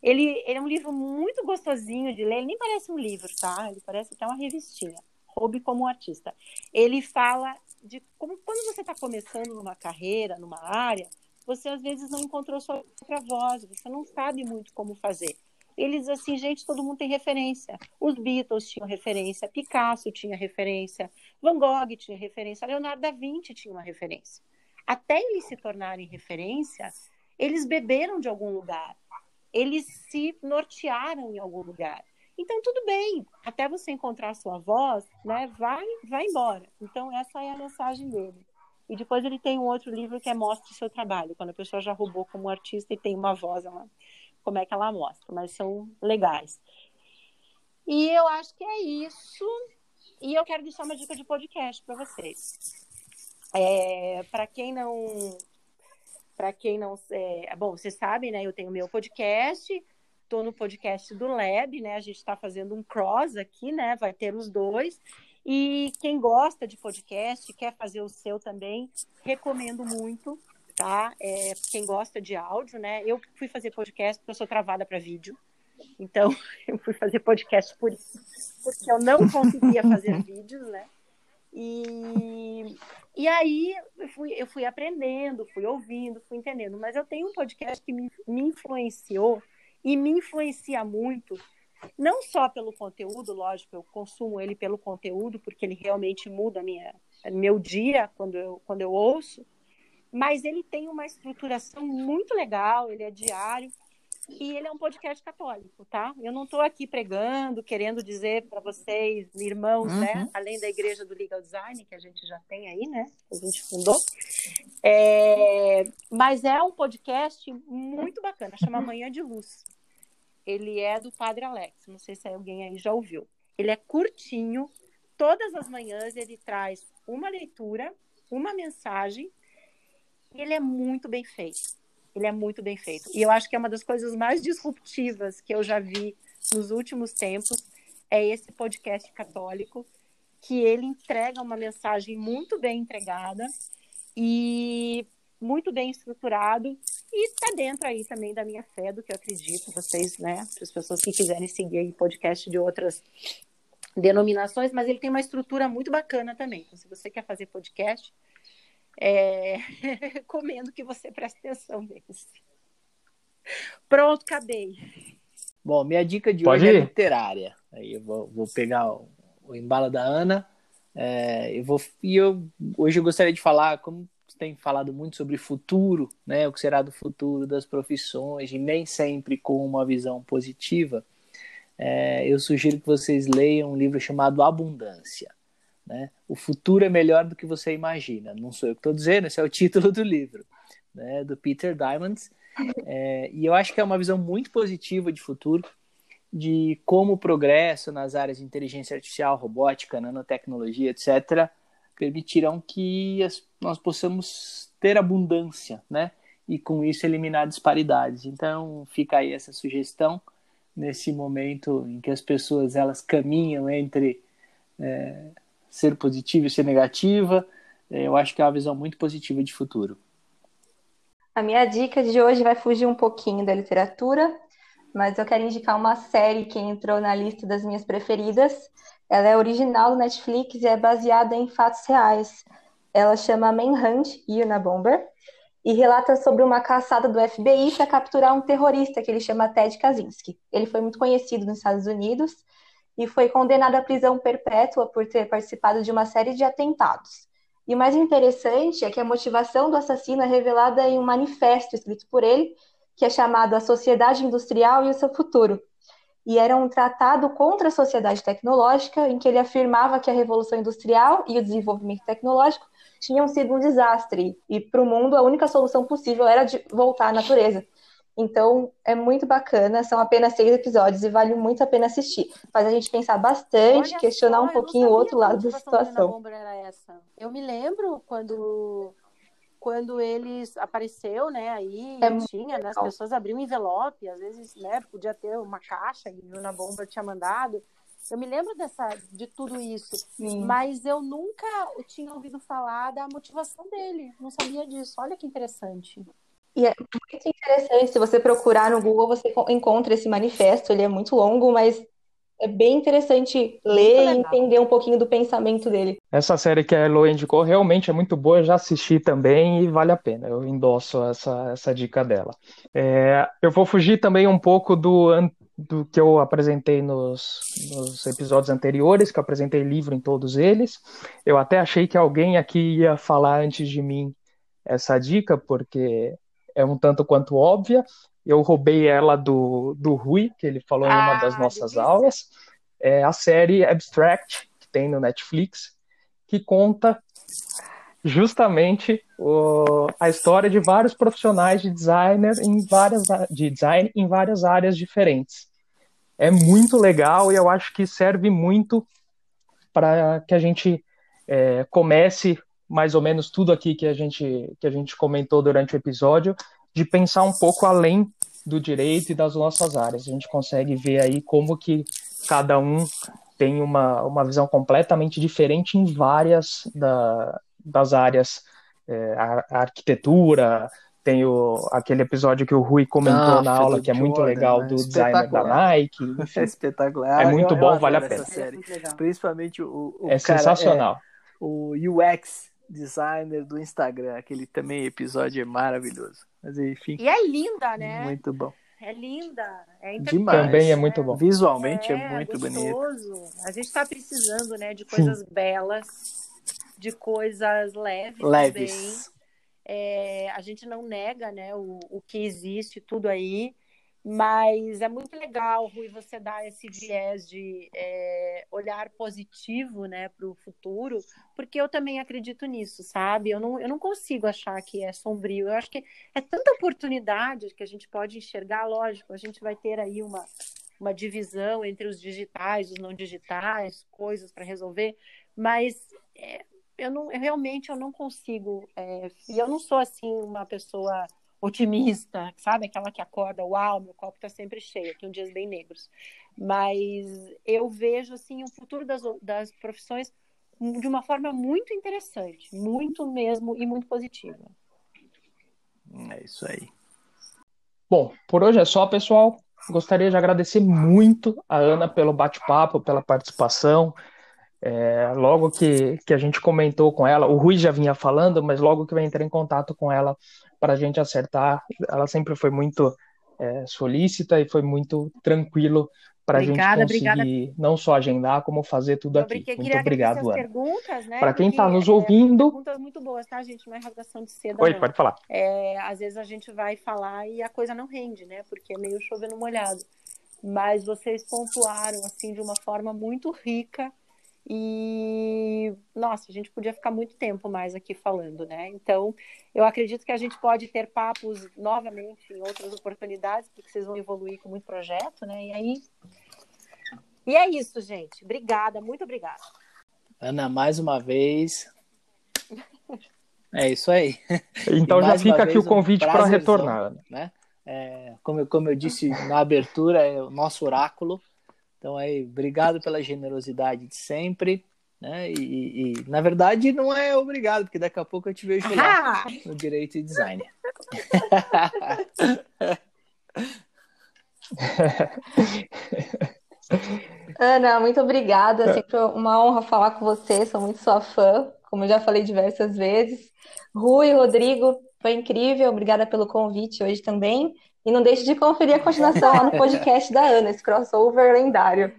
Ele, ele é um livro muito gostosinho de ler, ele nem parece um livro, tá? Ele parece até uma revistinha. Roube como artista. Ele fala de como quando você está começando numa carreira, numa área, você às vezes não encontrou sua própria voz, você não sabe muito como fazer eles assim, gente, todo mundo tem referência. Os Beatles tinham referência, Picasso tinha referência, Van Gogh tinha referência, Leonardo da Vinci tinha uma referência. Até eles se tornarem referência, eles beberam de algum lugar, eles se nortearam em algum lugar. Então tudo bem, até você encontrar a sua voz, né? Vai, vai embora. Então essa é a mensagem dele. E depois ele tem um outro livro que é Mostre seu trabalho, quando a pessoa já roubou como artista e tem uma voz, ela como é que ela mostra, mas são legais. E eu acho que é isso. E eu quero deixar uma dica de podcast para vocês. É, para quem não para quem não. É, bom, vocês sabem, né? Eu tenho meu podcast, estou no podcast do Lab, né? A gente está fazendo um cross aqui, né? Vai ter os dois. E quem gosta de podcast, quer fazer o seu também, recomendo muito, tá? É, quem gosta de áudio, né? Eu fui fazer podcast porque eu sou travada para vídeo. Então, eu fui fazer podcast por isso, porque eu não conseguia fazer vídeos, né? E, e aí eu fui, eu fui aprendendo, fui ouvindo, fui entendendo. Mas eu tenho um podcast que me, me influenciou e me influencia muito, não só pelo conteúdo, lógico, eu consumo ele pelo conteúdo, porque ele realmente muda minha, meu dia quando eu, quando eu ouço, mas ele tem uma estruturação muito legal, ele é diário, e ele é um podcast católico, tá? Eu não estou aqui pregando, querendo dizer para vocês, irmãos, né? uhum. né? Além da igreja do Legal Design, que a gente já tem aí, né? Que a gente fundou. É... Mas é um podcast muito bacana, chama Manhã de Luz. Ele é do Padre Alex, não sei se alguém aí já ouviu. Ele é curtinho, todas as manhãs ele traz uma leitura, uma mensagem, e ele é muito bem feito ele é muito bem feito. E eu acho que é uma das coisas mais disruptivas que eu já vi nos últimos tempos é esse podcast católico, que ele entrega uma mensagem muito bem entregada e muito bem estruturado e está dentro aí também da minha fé, do que eu acredito, vocês, né, as pessoas que quiserem seguir aí podcast de outras denominações, mas ele tem uma estrutura muito bacana também. Então, se você quer fazer podcast, é... recomendo que você preste atenção nesse. Pronto, acabei. Bom, minha dica de Pode hoje é ir. é literária. Aí eu vou, vou pegar o, o, embalo da Ana. É, eu vou, e eu, hoje eu gostaria de falar, como tem falado muito sobre futuro, né, o que será do futuro das profissões, e nem sempre com uma visão positiva, é, eu sugiro que vocês leiam um livro chamado Abundância. Né? O futuro é melhor do que você imagina. Não sou eu que estou dizendo, esse é o título do livro, né? do Peter Diamond. É, e eu acho que é uma visão muito positiva de futuro, de como o progresso nas áreas de inteligência artificial, robótica, nanotecnologia, etc., permitirão que as, nós possamos ter abundância, né? E com isso eliminar disparidades. Então, fica aí essa sugestão nesse momento em que as pessoas elas caminham entre é, ser positiva e ser negativa. É, eu acho que é uma visão muito positiva de futuro. A minha dica de hoje vai fugir um pouquinho da literatura, mas eu quero indicar uma série que entrou na lista das minhas preferidas. Ela é original do Netflix e é baseada em fatos reais. Ela chama Manhunt Bomber e relata sobre uma caçada do FBI para capturar um terrorista que ele chama Ted Kaczynski. Ele foi muito conhecido nos Estados Unidos e foi condenado à prisão perpétua por ter participado de uma série de atentados. E o mais interessante é que a motivação do assassino é revelada em um manifesto escrito por ele, que é chamado A Sociedade Industrial e o Seu Futuro. E era um tratado contra a sociedade tecnológica, em que ele afirmava que a revolução industrial e o desenvolvimento tecnológico tinham sido um desastre, e para o mundo a única solução possível era de voltar à natureza. Então, é muito bacana, são apenas seis episódios e vale muito a pena assistir. Faz a gente pensar bastante, Olha questionar só, um pouquinho o outro lado da situação. Eu me lembro quando quando eles apareceu, né, aí é tinha, né, as pessoas abriam um envelope, às vezes, né, podia ter uma caixa e o na bomba tinha mandado. Eu me lembro dessa, de tudo isso, Sim. mas eu nunca tinha ouvido falar da motivação dele. Não sabia disso. Olha que interessante. E é muito interessante, se você procurar no Google, você encontra esse manifesto. Ele é muito longo, mas é bem interessante ler e entender um pouquinho do pensamento dele. Essa série que a Elo indicou realmente é muito boa, eu já assisti também e vale a pena. Eu endosso essa, essa dica dela. É, eu vou fugir também um pouco do, do que eu apresentei nos, nos episódios anteriores, que eu apresentei livro em todos eles. Eu até achei que alguém aqui ia falar antes de mim essa dica, porque é um tanto quanto óbvia. Eu roubei ela do, do Rui, que ele falou ah, em uma das ah, nossas delícia. aulas. É a série Abstract, que tem no Netflix, que conta justamente o, a história de vários profissionais de designer em várias de design em várias áreas diferentes. É muito legal e eu acho que serve muito para que a gente é, comece mais ou menos tudo aqui que a gente, que a gente comentou durante o episódio, de pensar um pouco além do direito e das nossas áreas. A gente consegue ver aí como que cada um tem uma, uma visão completamente diferente em várias da, das áreas, é, a, a, arquitetura, tem o, aquele episódio que o Rui comentou ah, na aula, que é muito Jordan, legal, né? do designer da Nike. Enfim. É espetacular. É muito eu, bom, eu vale a pena. Série. Principalmente o, o É cara, sensacional. É, o UX designer do Instagram, aquele também episódio é maravilhoso. Mas enfim. E é linda, né? Muito bom. É linda, é Demais. Também é muito bom. Visualmente é, é muito gostoso. bonito. A gente está precisando, né, de coisas Sim. belas, de coisas leves, leves. também. É, a gente não nega, né, o, o que existe tudo aí. Mas é muito legal, Rui, você dar esse viés de é, olhar positivo né, para o futuro, porque eu também acredito nisso, sabe? Eu não, eu não consigo achar que é sombrio. Eu acho que é tanta oportunidade que a gente pode enxergar, lógico, a gente vai ter aí uma, uma divisão entre os digitais, os não digitais, coisas para resolver, mas é, eu não eu, realmente eu não consigo. É, e eu não sou assim uma pessoa otimista, sabe? Aquela que acorda, uau, meu copo está sempre cheio, aqui um dias bem negros. Mas eu vejo assim o futuro das, das profissões de uma forma muito interessante, muito mesmo e muito positiva. É isso aí. Bom, por hoje é só, pessoal. Gostaria de agradecer muito a Ana pelo bate-papo, pela participação. É, logo que, que a gente comentou com ela, o Rui já vinha falando, mas logo que eu entrei em contato com ela para a gente acertar, ela sempre foi muito é, solícita e foi muito tranquilo para a gente conseguir obrigada. não só agendar, como fazer tudo aqui. Muito obrigado, Ana. Né? Para quem está nos ouvindo. É, perguntas muito boas, tá, gente? Não é rasgação de seda. Oi, não. pode falar. É, às vezes a gente vai falar e a coisa não rende, né? Porque é meio chovendo molhado. Mas vocês pontuaram assim de uma forma muito rica e, nossa, a gente podia ficar muito tempo mais aqui falando, né? Então, eu acredito que a gente pode ter papos novamente em outras oportunidades, porque vocês vão evoluir com muito projeto, né? E aí. E é isso, gente. Obrigada, muito obrigada. Ana, mais uma vez. É isso aí. Então já fica aqui o convite um para retornar. Né? É, como, eu, como eu disse na abertura, é o nosso oráculo. Então aí, obrigado pela generosidade de sempre. Né? E, e, na verdade não é obrigado, porque daqui a pouco eu te vejo lá no direito e design. Ana, muito obrigada. É sempre uma honra falar com você. Sou muito sua fã, como eu já falei diversas vezes. Rui, Rodrigo, foi incrível. Obrigada pelo convite hoje também. E não deixe de conferir a continuação lá no podcast da Ana, esse crossover lendário.